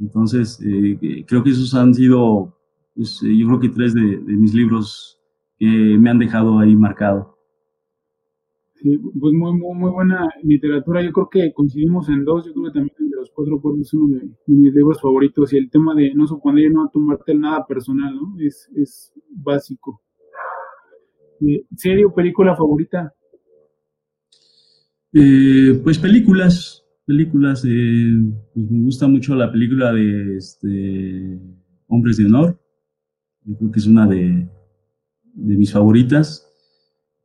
Entonces, eh, creo que esos han sido, pues, eh, yo creo que tres de, mis libros que me han dejado ahí marcado. Sí, pues muy, muy, buena literatura. Yo creo que coincidimos en dos. Yo creo que también el de los cuatro cuernos es uno de, mis libros favoritos. Y el tema de no suponer no tomarte nada personal, ¿no? Es, es básico. Eh, ¿Serie o película favorita? pues películas películas, eh, pues me gusta mucho la película de este, Hombres de Honor. Yo creo que es una de, de mis favoritas.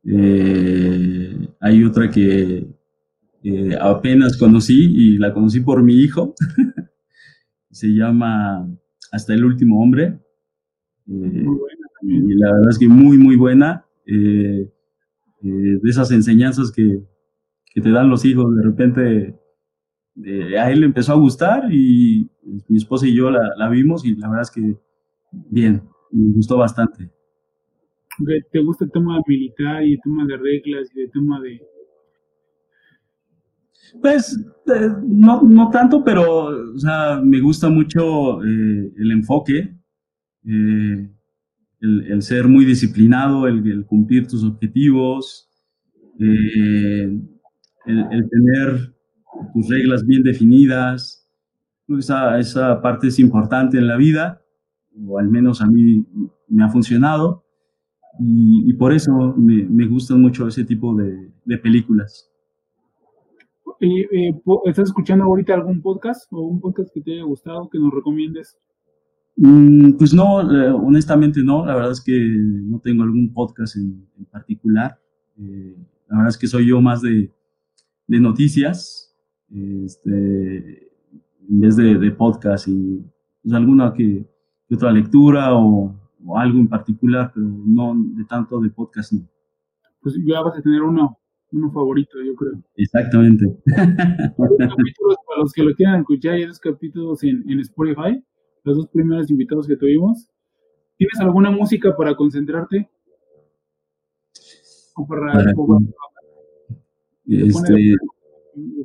Eh, hay otra que apenas conocí y la conocí por mi hijo. Se llama Hasta el último hombre. muy buena también. Y la verdad es que muy, muy buena. de esas enseñanzas que, que te dan los hijos, de repente a él le empezó a gustar y mi esposa y yo la, vimos y la verdad es que bien, me gustó bastante. ¿Te gusta el tema militar y el tema de reglas y el tema de... Pues eh, no, no tanto, pero o sea, me gusta mucho eh, el enfoque, eh, el, ser muy disciplinado, el, cumplir tus objetivos, el, el tener tus reglas bien definidas. Esa, esa parte es importante en la vida, o al menos a mí me ha funcionado, y, por eso me, me, gustan mucho ese tipo de películas. Eh, ¿Estás escuchando ahorita algún podcast o un podcast que te haya gustado, que nos recomiendes? Mm, pues no, eh, honestamente no. La verdad es que no tengo algún podcast en, particular. Eh, la verdad es que soy yo más de, de noticias este, en vez de, podcast y pues, alguna que, otra lectura o, algo en particular, pero no de tanto de podcast, no. Pues ya vas a tener uno, uno favorito, yo creo. Exactamente. para los que lo quieran escuchar, hay dos capítulos en, en Spotify, los dos primeros invitados que tuvimos. ¿Tienes alguna música para concentrarte? O para, este,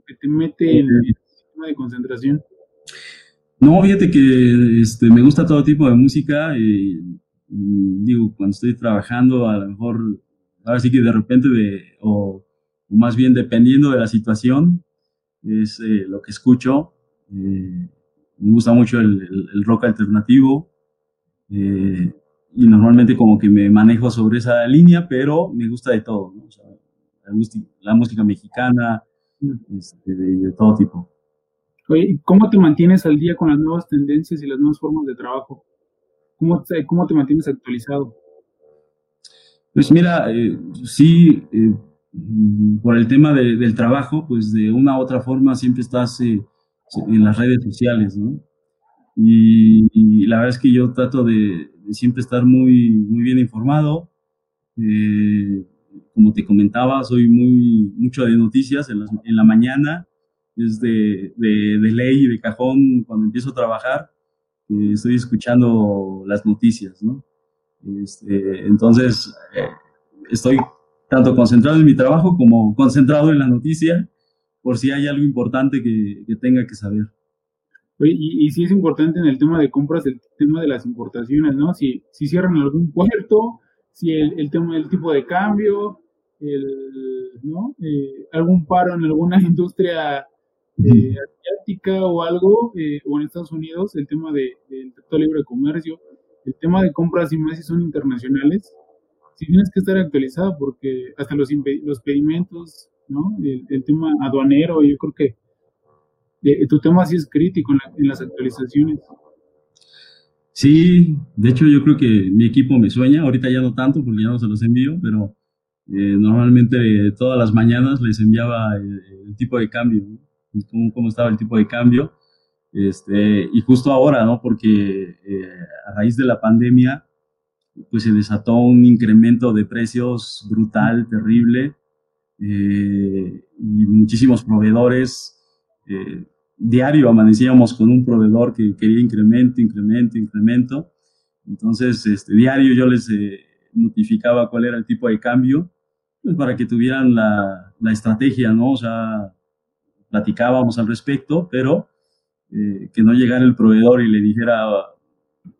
que te mete en el sistema de concentración? No, fíjate que este, me gusta todo tipo de música. Y, mm, digo, cuando estoy trabajando, a lo mejor, ahora sí que de repente, de, o, más bien dependiendo de la situación, es eh, lo que escucho. Eh, me gusta mucho el, rock alternativo. Eh, y normalmente como que me manejo sobre esa línea, pero me gusta de todo, la, música mexicana, este, de, todo tipo. Oye, ¿cómo te mantienes al día con las nuevas tendencias y las nuevas formas de trabajo? ¿Cómo te, cómo te mantienes actualizado? Pues mira, eh, sí, eh, por el tema del trabajo, pues de una u otra forma siempre estás eh, en las redes sociales, ¿no? Y, la verdad es que yo trato de, siempre estar muy, muy bien informado. Eh, como te comentaba, soy muy mucho de noticias en, la mañana, es de, de, ley y de cajón cuando empiezo a trabajar, estoy escuchando las noticias, ¿no? Este, entonces, eh, estoy tanto concentrado en mi trabajo como concentrado en la noticia, por si hay algo importante que, que tenga que saber. y, y si es importante en el tema de compras, el tema de las importaciones, ¿no? Si, si cierran algún puerto, si el, el tema del tipo de cambio, el, ¿no? Eh, algún paro en alguna industria eh, asiática o algo, eh, o en Estados Unidos, el tema del de, Tratado Libre de Comercio, el tema de compras y más si son internacionales, si tienes que estar actualizado porque hasta los, los pedimentos, ¿no? El, tema aduanero, yo creo que eh, tu tema sí es crítico en, las actualizaciones. Sí, de hecho yo creo que mi equipo me sueña, ahorita ya no tanto porque ya no se los envío, pero eh, normalmente todas las mañanas les enviaba el, tipo de cambio, cómo, cómo, estaba el tipo de cambio. Este, y justo ahora, ¿no? Porque eh, a raíz de la pandemia, pues se desató un incremento de precios brutal, terrible, eh, y muchísimos proveedores. Eh, diario amanecíamos con un proveedor que quería incremento, incremento, incremento. Entonces, este, diario yo les eh, notificaba cuál era el tipo de cambio, pues para que tuvieran la, la estrategia, ¿no? O sea, platicábamos al respecto, pero que no llegara el proveedor y le dijera,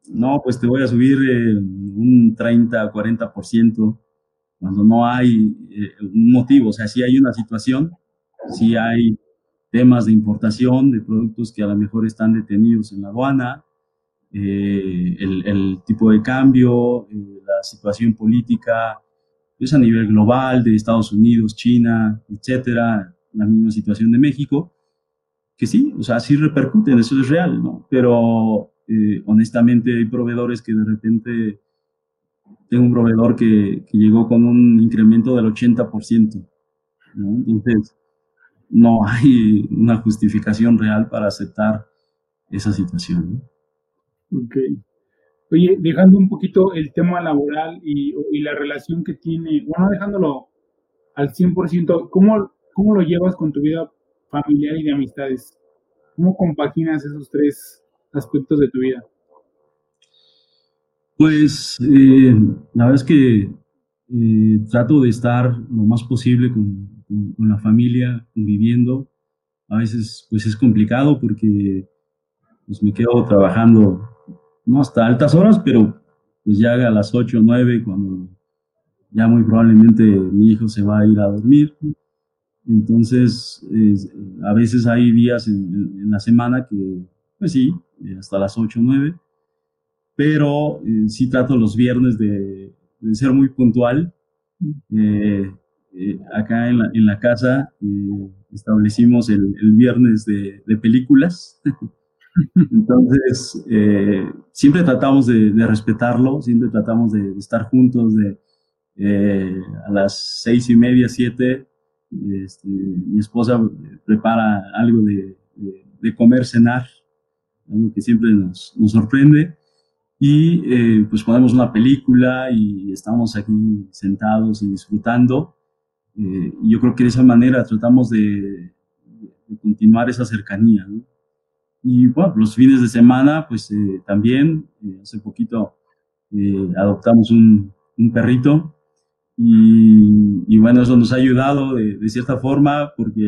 no, pues te voy a subir eh, un 30, 40%, cuando no hay eh, un motivo, o sea, si hay una situación, si hay temas de importación de productos que a lo mejor están detenidos en la aduana, eh, el, tipo de cambio, la situación política, pues a nivel global de Estados Unidos, China, etcétera, la misma situación de México, que sí, o sea, sí repercuten, eso es real, ¿no? Pero eh, honestamente hay proveedores que de repente, tengo un proveedor que, que llegó con un incremento del 80%, ¿no? Entonces, no hay una justificación real para aceptar esa situación. Ok. Oye, dejando un poquito el tema laboral y, y, la relación que tiene, bueno, dejándolo al 100%, ¿cómo, ¿cómo lo llevas con tu vida familiar y de amistades? ¿Cómo compaginas esos tres aspectos de tu vida? Pues eh, la verdad es que eh, trato de estar lo más posible con, la familia, conviviendo. A veces pues es complicado porque pues me quedo trabajando no hasta altas horas, pero pues ya a las 8 o 9 cuando ya muy probablemente mi hijo se va a ir a dormir. Entonces, a veces hay días en, la semana que, pues sí, hasta las 8 o 9, pero eh, sí trato los viernes de, ser muy puntual. Eh, acá en la, en la casa establecimos el, viernes de, películas. Entonces, siempre tratamos de, respetarlo, siempre tratamos de, estar juntos, de a las seis y media, siete, este, mi esposa prepara algo de comer, cenar, algo que siempre nos, nos sorprende. Y eh, pues ponemos una película y estamos aquí sentados y disfrutando. Eh, y yo creo que de esa manera tratamos de, continuar esa cercanía. Y bueno, los fines de semana, pues eh, también, hace poquito adoptamos un, un perrito y, y, bueno, eso nos ha ayudado de, de cierta forma porque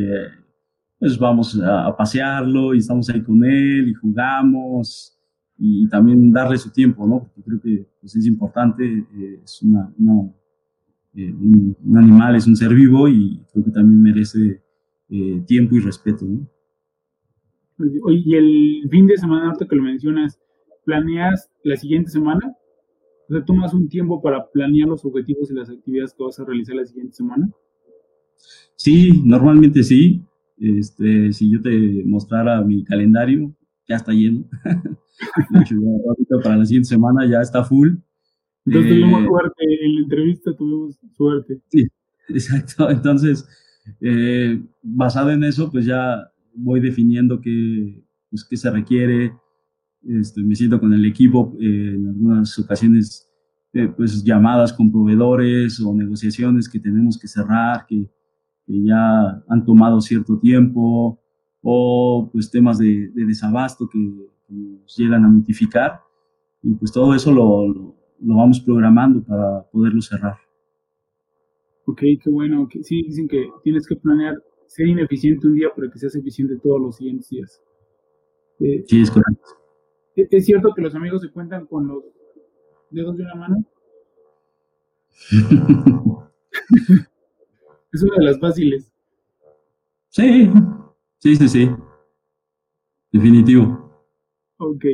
pues vamos a, pasearlo y estamos ahí con él y jugamos y también darle su tiempo, ¿no? Porque creo que pues, es importante, eh, es una, eh, un, animal, es un ser vivo y creo que también merece eh, tiempo y respeto, ¿no? Y el fin de semana, ahorita que lo mencionas, ¿planeas la siguiente semana? O sea, ¿tomas un tiempo para planear los objetivos y las actividades que vas a realizar la siguiente semana? Sí, normalmente sí. Este, si yo te mostrara mi calendario, ya está lleno. para la siguiente semana ya está full. Entonces tuvimos eh, suerte, en la entrevista tuvimos suerte. Sí, exacto. Entonces, eh, basado en eso, pues ya voy definiendo qué, pues, qué se requiere. Este, me siento con el equipo eh, en algunas ocasiones, pues llamadas con proveedores o negociaciones que tenemos que cerrar, que, que ya han tomado cierto tiempo o pues temas de, desabasto que, nos llegan a notificar y pues todo eso lo, lo, vamos programando para poderlo cerrar. Ok, qué bueno. Sí, dicen que tienes que planear ser ineficiente un día para que seas eficiente todos los siguientes días. Eh, sí, es correcto. ¿Es cierto que los amigos se cuentan con los dedos de una mano? Es una de las fáciles. Sí, sí, sí, sí. Definitivo. Ok.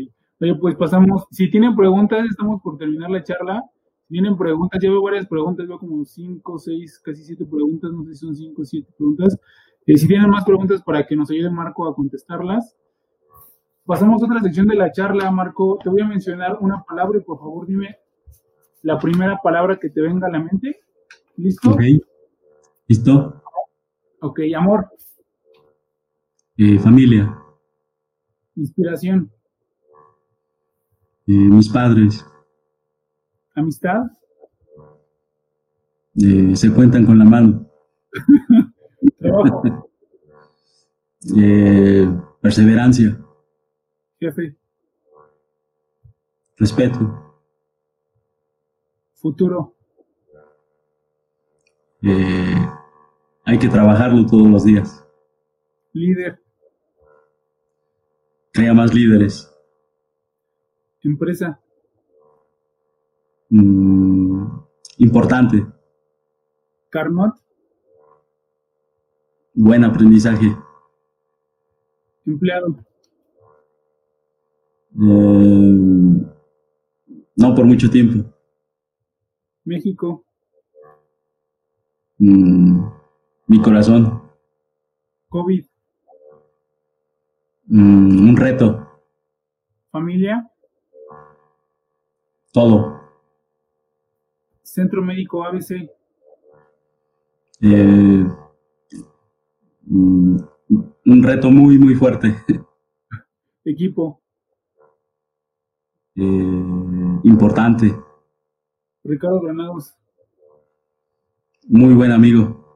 Oye, pues pasamos. Si tienen preguntas, estamos por terminar la charla. Vienen preguntas, ya veo varias preguntas, veo como cinco, seis, casi siete preguntas, no sé si son cinco o siete preguntas. Eh, si tienen más preguntas para que nos ayude Marco a contestarlas. Pasamos a otra sección de la charla, Marco. Te voy a mencionar una palabra y por favor dime la primera palabra que te venga a la mente. ¿Listo? Ok. ¿Listo? Ok, amor. Eh, familia. Inspiración. Eh, mis padres. Amistad. Eh, se cuentan con la mano. Trabajo. Eh, perseverancia. Jefe. Respeto. Futuro. Eh, hay que trabajarlo todos los días. Líder. Crea más líderes. Empresa. Mm, importante. Carnot. Buen aprendizaje. Empleado. Eh, no por mucho tiempo. México. Mm, mi corazón. COVID. Mm, un reto. Familia. Todo. Centro Médico ABC. Eh, mm, un reto muy, muy fuerte. Equipo. Eh, importante. Ricardo Granados. Muy buen amigo.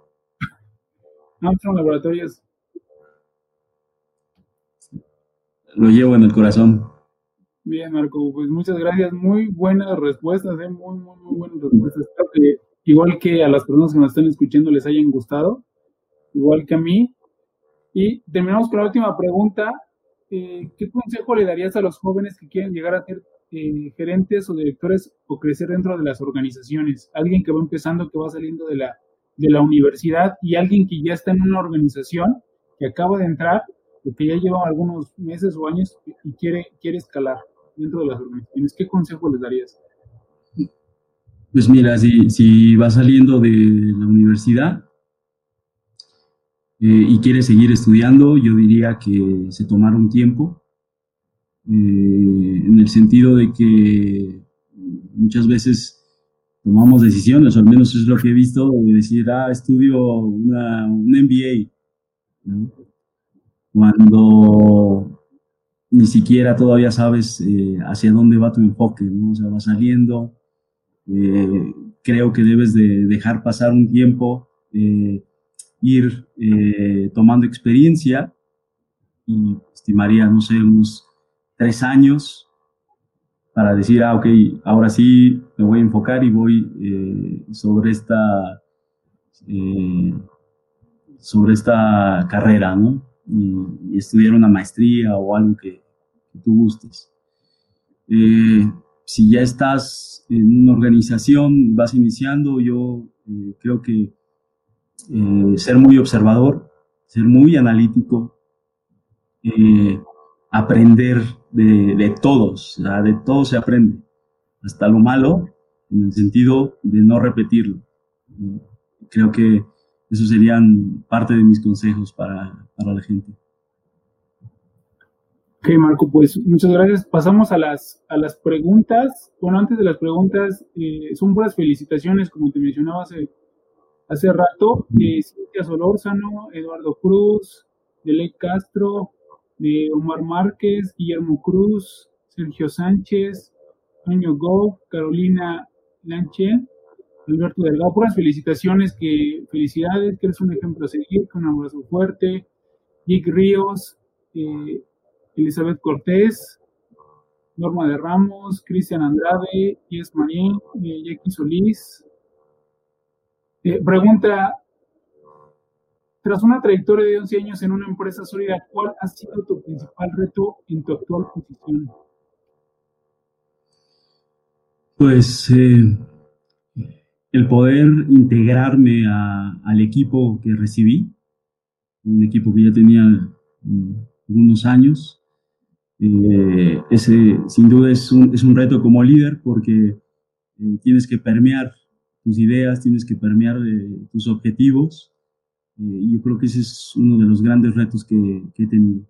Armstrong Laboratorios. Lo llevo en el corazón. Bien, Marco, pues muchas gracias. Muy buenas respuestas, ¿eh? muy, muy, muy buenas respuestas. Igual que a las personas que nos están escuchando les hayan gustado, igual que a mí. Y terminamos con la última pregunta. Eh, ¿Qué consejo le darías a los jóvenes que quieren llegar a ser eh, gerentes o directores o crecer dentro de las organizaciones? Alguien que va empezando, que va saliendo de la, de la universidad y alguien que ya está en una organización, que acaba de entrar o que ya lleva algunos meses o años y quiere, quiere escalar dentro de las organizaciones. ¿Qué consejo les darías? Pues mira, si, si va saliendo de la universidad eh, y quiere seguir estudiando, yo diría que se tomara un tiempo, eh, en el sentido de que muchas veces tomamos decisiones, o al menos es lo que he visto, de decir, ah, estudio una, un MBA, cuando ni siquiera todavía sabes eh, hacia dónde va tu enfoque, ¿no? O sea, va saliendo. Eh, creo que debes de dejar pasar un tiempo, eh, ir eh, tomando experiencia y estimaría, no sé, unos tres años para decir, ah, ok, ahora sí me voy a enfocar y voy eh, sobre esta eh, sobre esta carrera, ¿no? Y, estudiar una maestría o algo que, tú gustes. Eh, si ya estás en una organización vas iniciando, yo creo que ser muy observador, ser muy analítico, aprender de, de todos, o sea, de todo se aprende, hasta lo malo, en el sentido de no repetirlo. Creo que esos serían parte de mis consejos para, para la gente. Ok, Marco, pues muchas gracias. Pasamos a las, a las preguntas. Bueno, antes de las preguntas, eh, son puras felicitaciones, como te mencionaba hace, hace rato. Eh, Cintia Solórzano, Eduardo Cruz, Deley Castro, de Omar Márquez, Guillermo Cruz, Sergio Sánchez, Año Go, Carolina Lanche, Alberto Delgado. Puras felicitaciones, que felicidades, que eres un ejemplo a seguir, que un abrazo fuerte. Jake Ríos, eh, Elizabeth Cortés, Norma de Ramos, Cristian Andrade, Yes Marín, eh, Jackie Solís. Eh, pregunta, tras una trayectoria de 11 años en una empresa sólida, ¿cuál ha sido tu principal reto en tu actual posición? Pues eh, el poder integrarme al equipo que recibí, un equipo que ya tenía mm, algunos años. Eh, ese sin duda es un, es un reto como líder porque eh, tienes que permear tus ideas, tienes que permear tus objetivos. Y yo creo que ese es uno de los grandes retos que, que he tenido.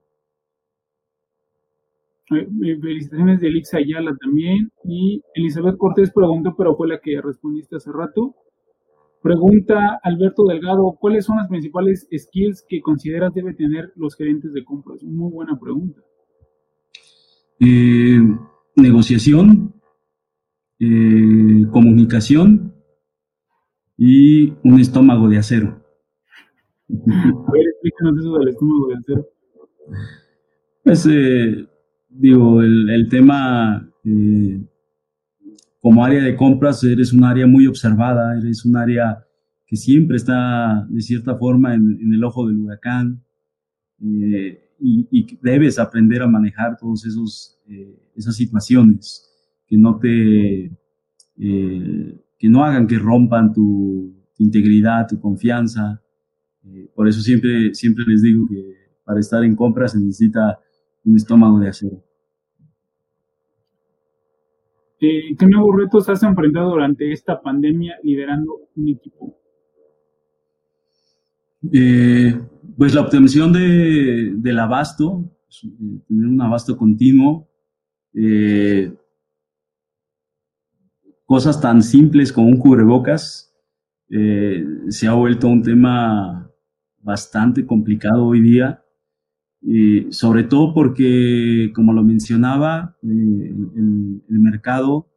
Felicitaciones de Elix Ayala también. Y Elizabeth Cortés preguntó, pero fue la que respondiste hace rato. Pregunta Alberto Delgado, ¿cuáles son las principales skills que consideras debe tener los gerentes de compras? Muy buena pregunta. Eh, negociación, eh, comunicación y un estómago de acero. A ver, explícanos eso del estómago de acero. Pues, eh, digo, el, tema como área de compras eres un área muy observada, eres un área que siempre está de cierta forma en, el ojo del huracán eh, y, debes aprender a manejar todas eh, esas situaciones que no te eh, que no hagan que rompan tu, integridad, tu confianza. Por eso siempre, siempre les digo que para estar en compras se necesita un estómago de acero. Eh, ¿Qué nuevos retos has enfrentado durante esta pandemia liderando un equipo? Eh, pues la obtención del abasto, tener un abasto continuo, eh, cosas tan simples como un cubrebocas, se ha vuelto un tema bastante complicado hoy día. Sobre todo porque, como lo mencionaba, eh, el, mercado,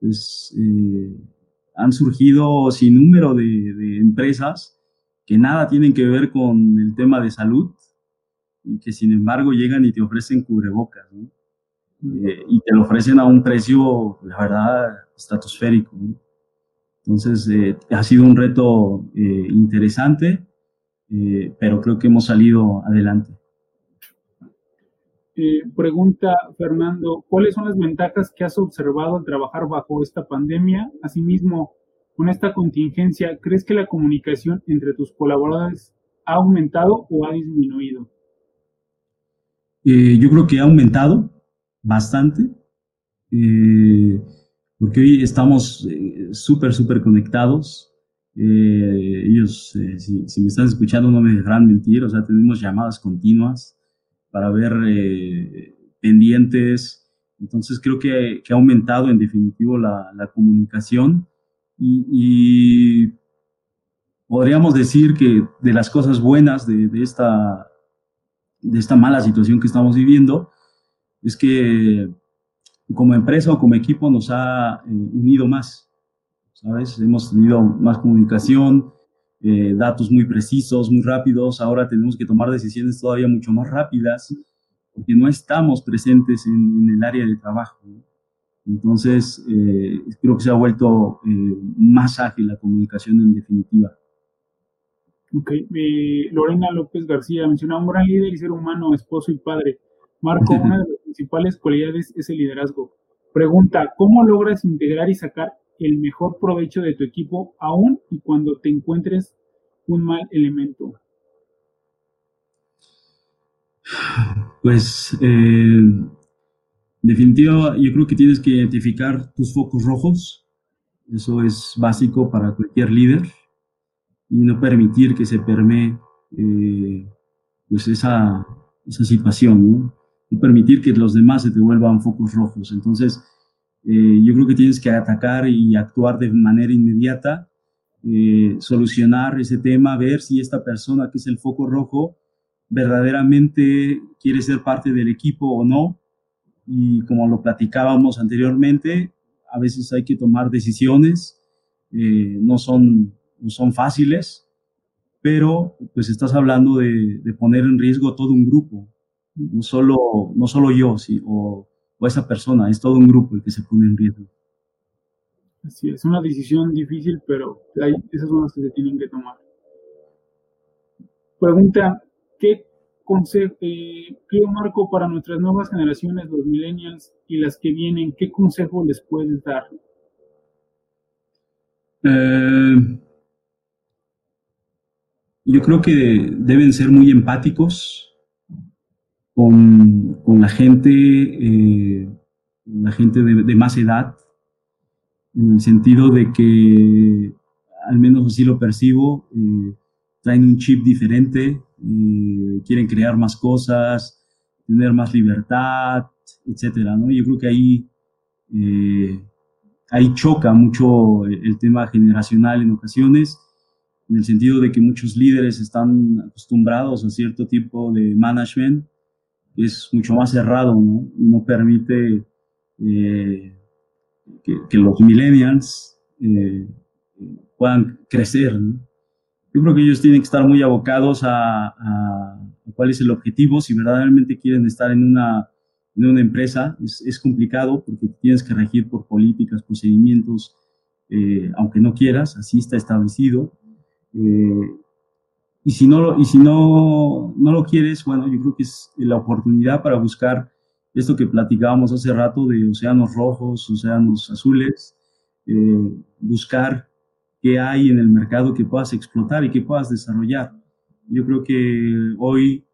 pues, eh, han surgido sin número de, empresas que nada tienen que ver con el tema de salud y que sin embargo llegan y te ofrecen cubrebocas, eh, y te lo ofrecen a un precio, la verdad, estratosférico. Entonces, ha sido un reto interesante, pero creo que hemos salido adelante. Eh, pregunta Fernando, ¿cuáles son las ventajas que has observado al trabajar bajo esta pandemia? Asimismo, con esta contingencia, ¿crees que la comunicación entre tus colaboradores ha aumentado o ha disminuido? Eh, yo creo que ha aumentado bastante, eh, porque hoy estamos súper, súper conectados. Ellos, si, si, me están escuchando, no me dejarán mentir, o sea, tenemos llamadas continuas para ver eh, pendientes. Entonces creo que, ha aumentado en definitivo la, comunicación y, podríamos decir que de las cosas buenas de, esta, de esta mala situación que estamos viviendo es que como empresa o como equipo nos ha eh, unido más, ¿sabes? Hemos tenido más comunicación, eh, datos muy precisos, muy rápidos. Ahora tenemos que tomar decisiones todavía mucho más rápidas porque no estamos presentes en, el área de trabajo. Entonces, eh, creo que se ha vuelto eh, más ágil la comunicación en definitiva. Ok, Lorena López García menciona un gran líder y ser humano, esposo y padre. Marco, una de las principales cualidades es el liderazgo. Pregunta, ¿cómo logras integrar y sacar el mejor provecho de tu equipo aún y cuando te encuentres un mal elemento? Pues, eh, definitivo, yo creo que tienes que identificar tus focos rojos. Eso es básico para cualquier líder y no permitir que se permee eh, pues esa, esa situación, ¿no? No permitir que los demás se te vuelvan focos rojos. Entonces, eh, yo creo que tienes que atacar y actuar de manera inmediata, eh, solucionar ese tema, ver si esta persona que es el foco rojo verdaderamente quiere ser parte del equipo o no. Y como lo platicábamos anteriormente, a veces hay que tomar decisiones, eh, no, son, no son fáciles, pero pues estás hablando de, de, poner en riesgo todo un grupo, no solo, no solo yo, sí, o o esa persona, es todo un grupo el que se pone en riesgo. Así es, una decisión difícil, pero hay, esas son las que se tienen que tomar. Pregunta, ¿qué consejo, eh, Marco, para nuestras nuevas generaciones, los millennials y las que vienen, qué consejo les puedes dar? Eh, yo creo que deben ser muy empáticos, con, la gente, eh, la gente de, más edad, en el sentido de que, al menos así lo percibo, eh, traen un chip diferente, eh, quieren crear más cosas, tener más libertad, etcétera, ¿no? Yo creo que ahí, eh, ahí choca mucho el, tema generacional en ocasiones, en el sentido de que muchos líderes están acostumbrados a cierto tipo de management es mucho más cerrado, ¿no? Y no permite eh, que, los millennials eh, puedan crecer. Yo creo que ellos tienen que estar muy abocados a, cuál es el objetivo, si verdaderamente quieren estar en una en una empresa es, es, complicado porque tienes que regir por políticas, procedimientos, eh, aunque no quieras, así está establecido. Y si, no, y si no, no lo quieres, bueno, yo creo que es la oportunidad para buscar esto que platicábamos hace rato de océanos rojos, océanos azules, eh, buscar qué hay en el mercado que puedas explotar y que puedas desarrollar. Yo creo que hoy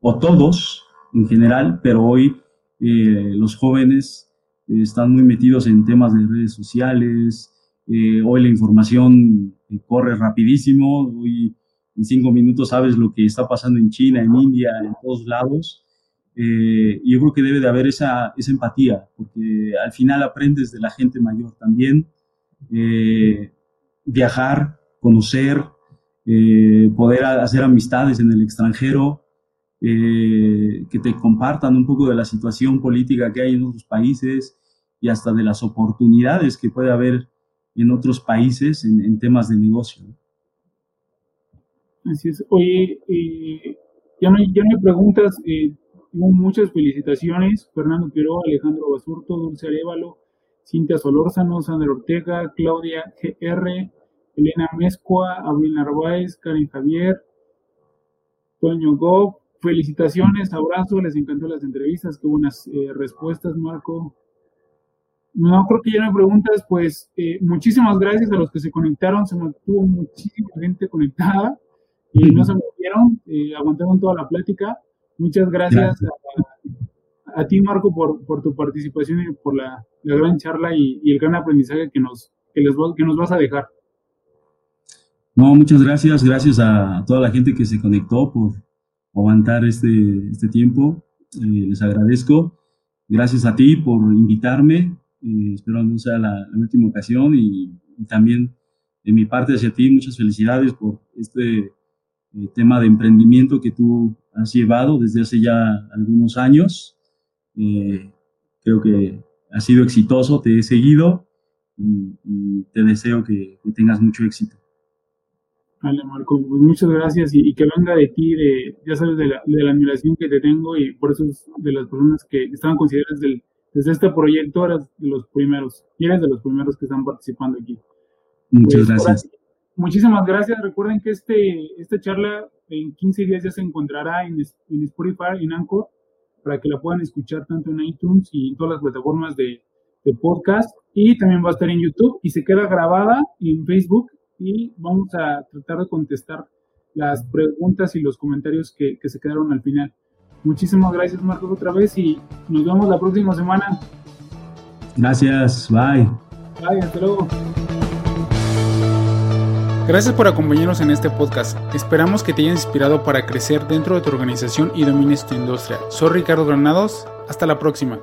o todos en general, pero hoy eh, los jóvenes eh, están muy metidos en temas de redes sociales, eh, hoy la información corre rapidísimo, hoy en cinco minutos sabes lo que está pasando en China, en India, en todos lados. y yo creo que debe de haber esa, esa empatía, porque al final aprendes de la gente mayor también. viajar, conocer, poder hacer amistades en el extranjero, eh, que te compartan un poco de la situación política que hay en otros países y hasta de las oportunidades que puede haber en otros países en, temas de negocio. Así es. Oye, eh, ya, no, ya hay preguntas. Eh, muchas felicitaciones. Fernando Quiroga, Alejandro Basurto, Dulce Arevalo, Cintia Solórzano, Sandra Ortega, Claudia GR, Elena Mezcua, Abril Narváez, Karen Javier, Toño Goff, felicitaciones, abrazo, les encantó las entrevistas, qué buenas eh, respuestas, Marco. No creo que ya no hay preguntas, pues eh, muchísimas gracias a los que se conectaron, se mantuvo muchísima gente conectada y no se movieron, eh, aguantaron toda la plática. Muchas gracias, A, ti, Marco, por, por, tu participación y por la, gran charla y, el gran aprendizaje que nos, que, les, que nos vas a dejar. No, muchas gracias, gracias a toda la gente que se conectó por, aguantar este, este tiempo. Eh, les agradezco. Gracias a ti por invitarme. Eh, espero no sea la, última ocasión y, también de mi parte hacia ti muchas felicidades por este eh, tema de emprendimiento que tú has llevado desde hace ya algunos años. creo que ha sido exitoso, te he seguido y, te deseo que tengas mucho éxito. Vale, Marco, pues muchas gracias y, que venga de ti, de, ya sabes, de la, de la, admiración que te tengo y por eso es de las personas que estaban consideradas del, desde este proyecto, eres de los primeros, y eres de los primeros que están participando aquí. Muchas pues, gracias. muchísimas gracias. Recuerden que este, esta charla en 15 días ya se encontrará en, en Spotify, en Anchor, para que la puedan escuchar tanto en iTunes y en todas las plataformas de, de podcast. Y también va a estar en YouTube y se queda grabada en Facebook y vamos a tratar de contestar las preguntas y los comentarios que, se quedaron al final. Muchísimas gracias Marcos otra vez y nos vemos la próxima semana. Gracias, bye. Bye, hasta luego. Gracias por acompañarnos en este podcast. Esperamos que te haya inspirado para crecer dentro de tu organización y domines tu industria. Soy Ricardo Granados. Hasta la próxima.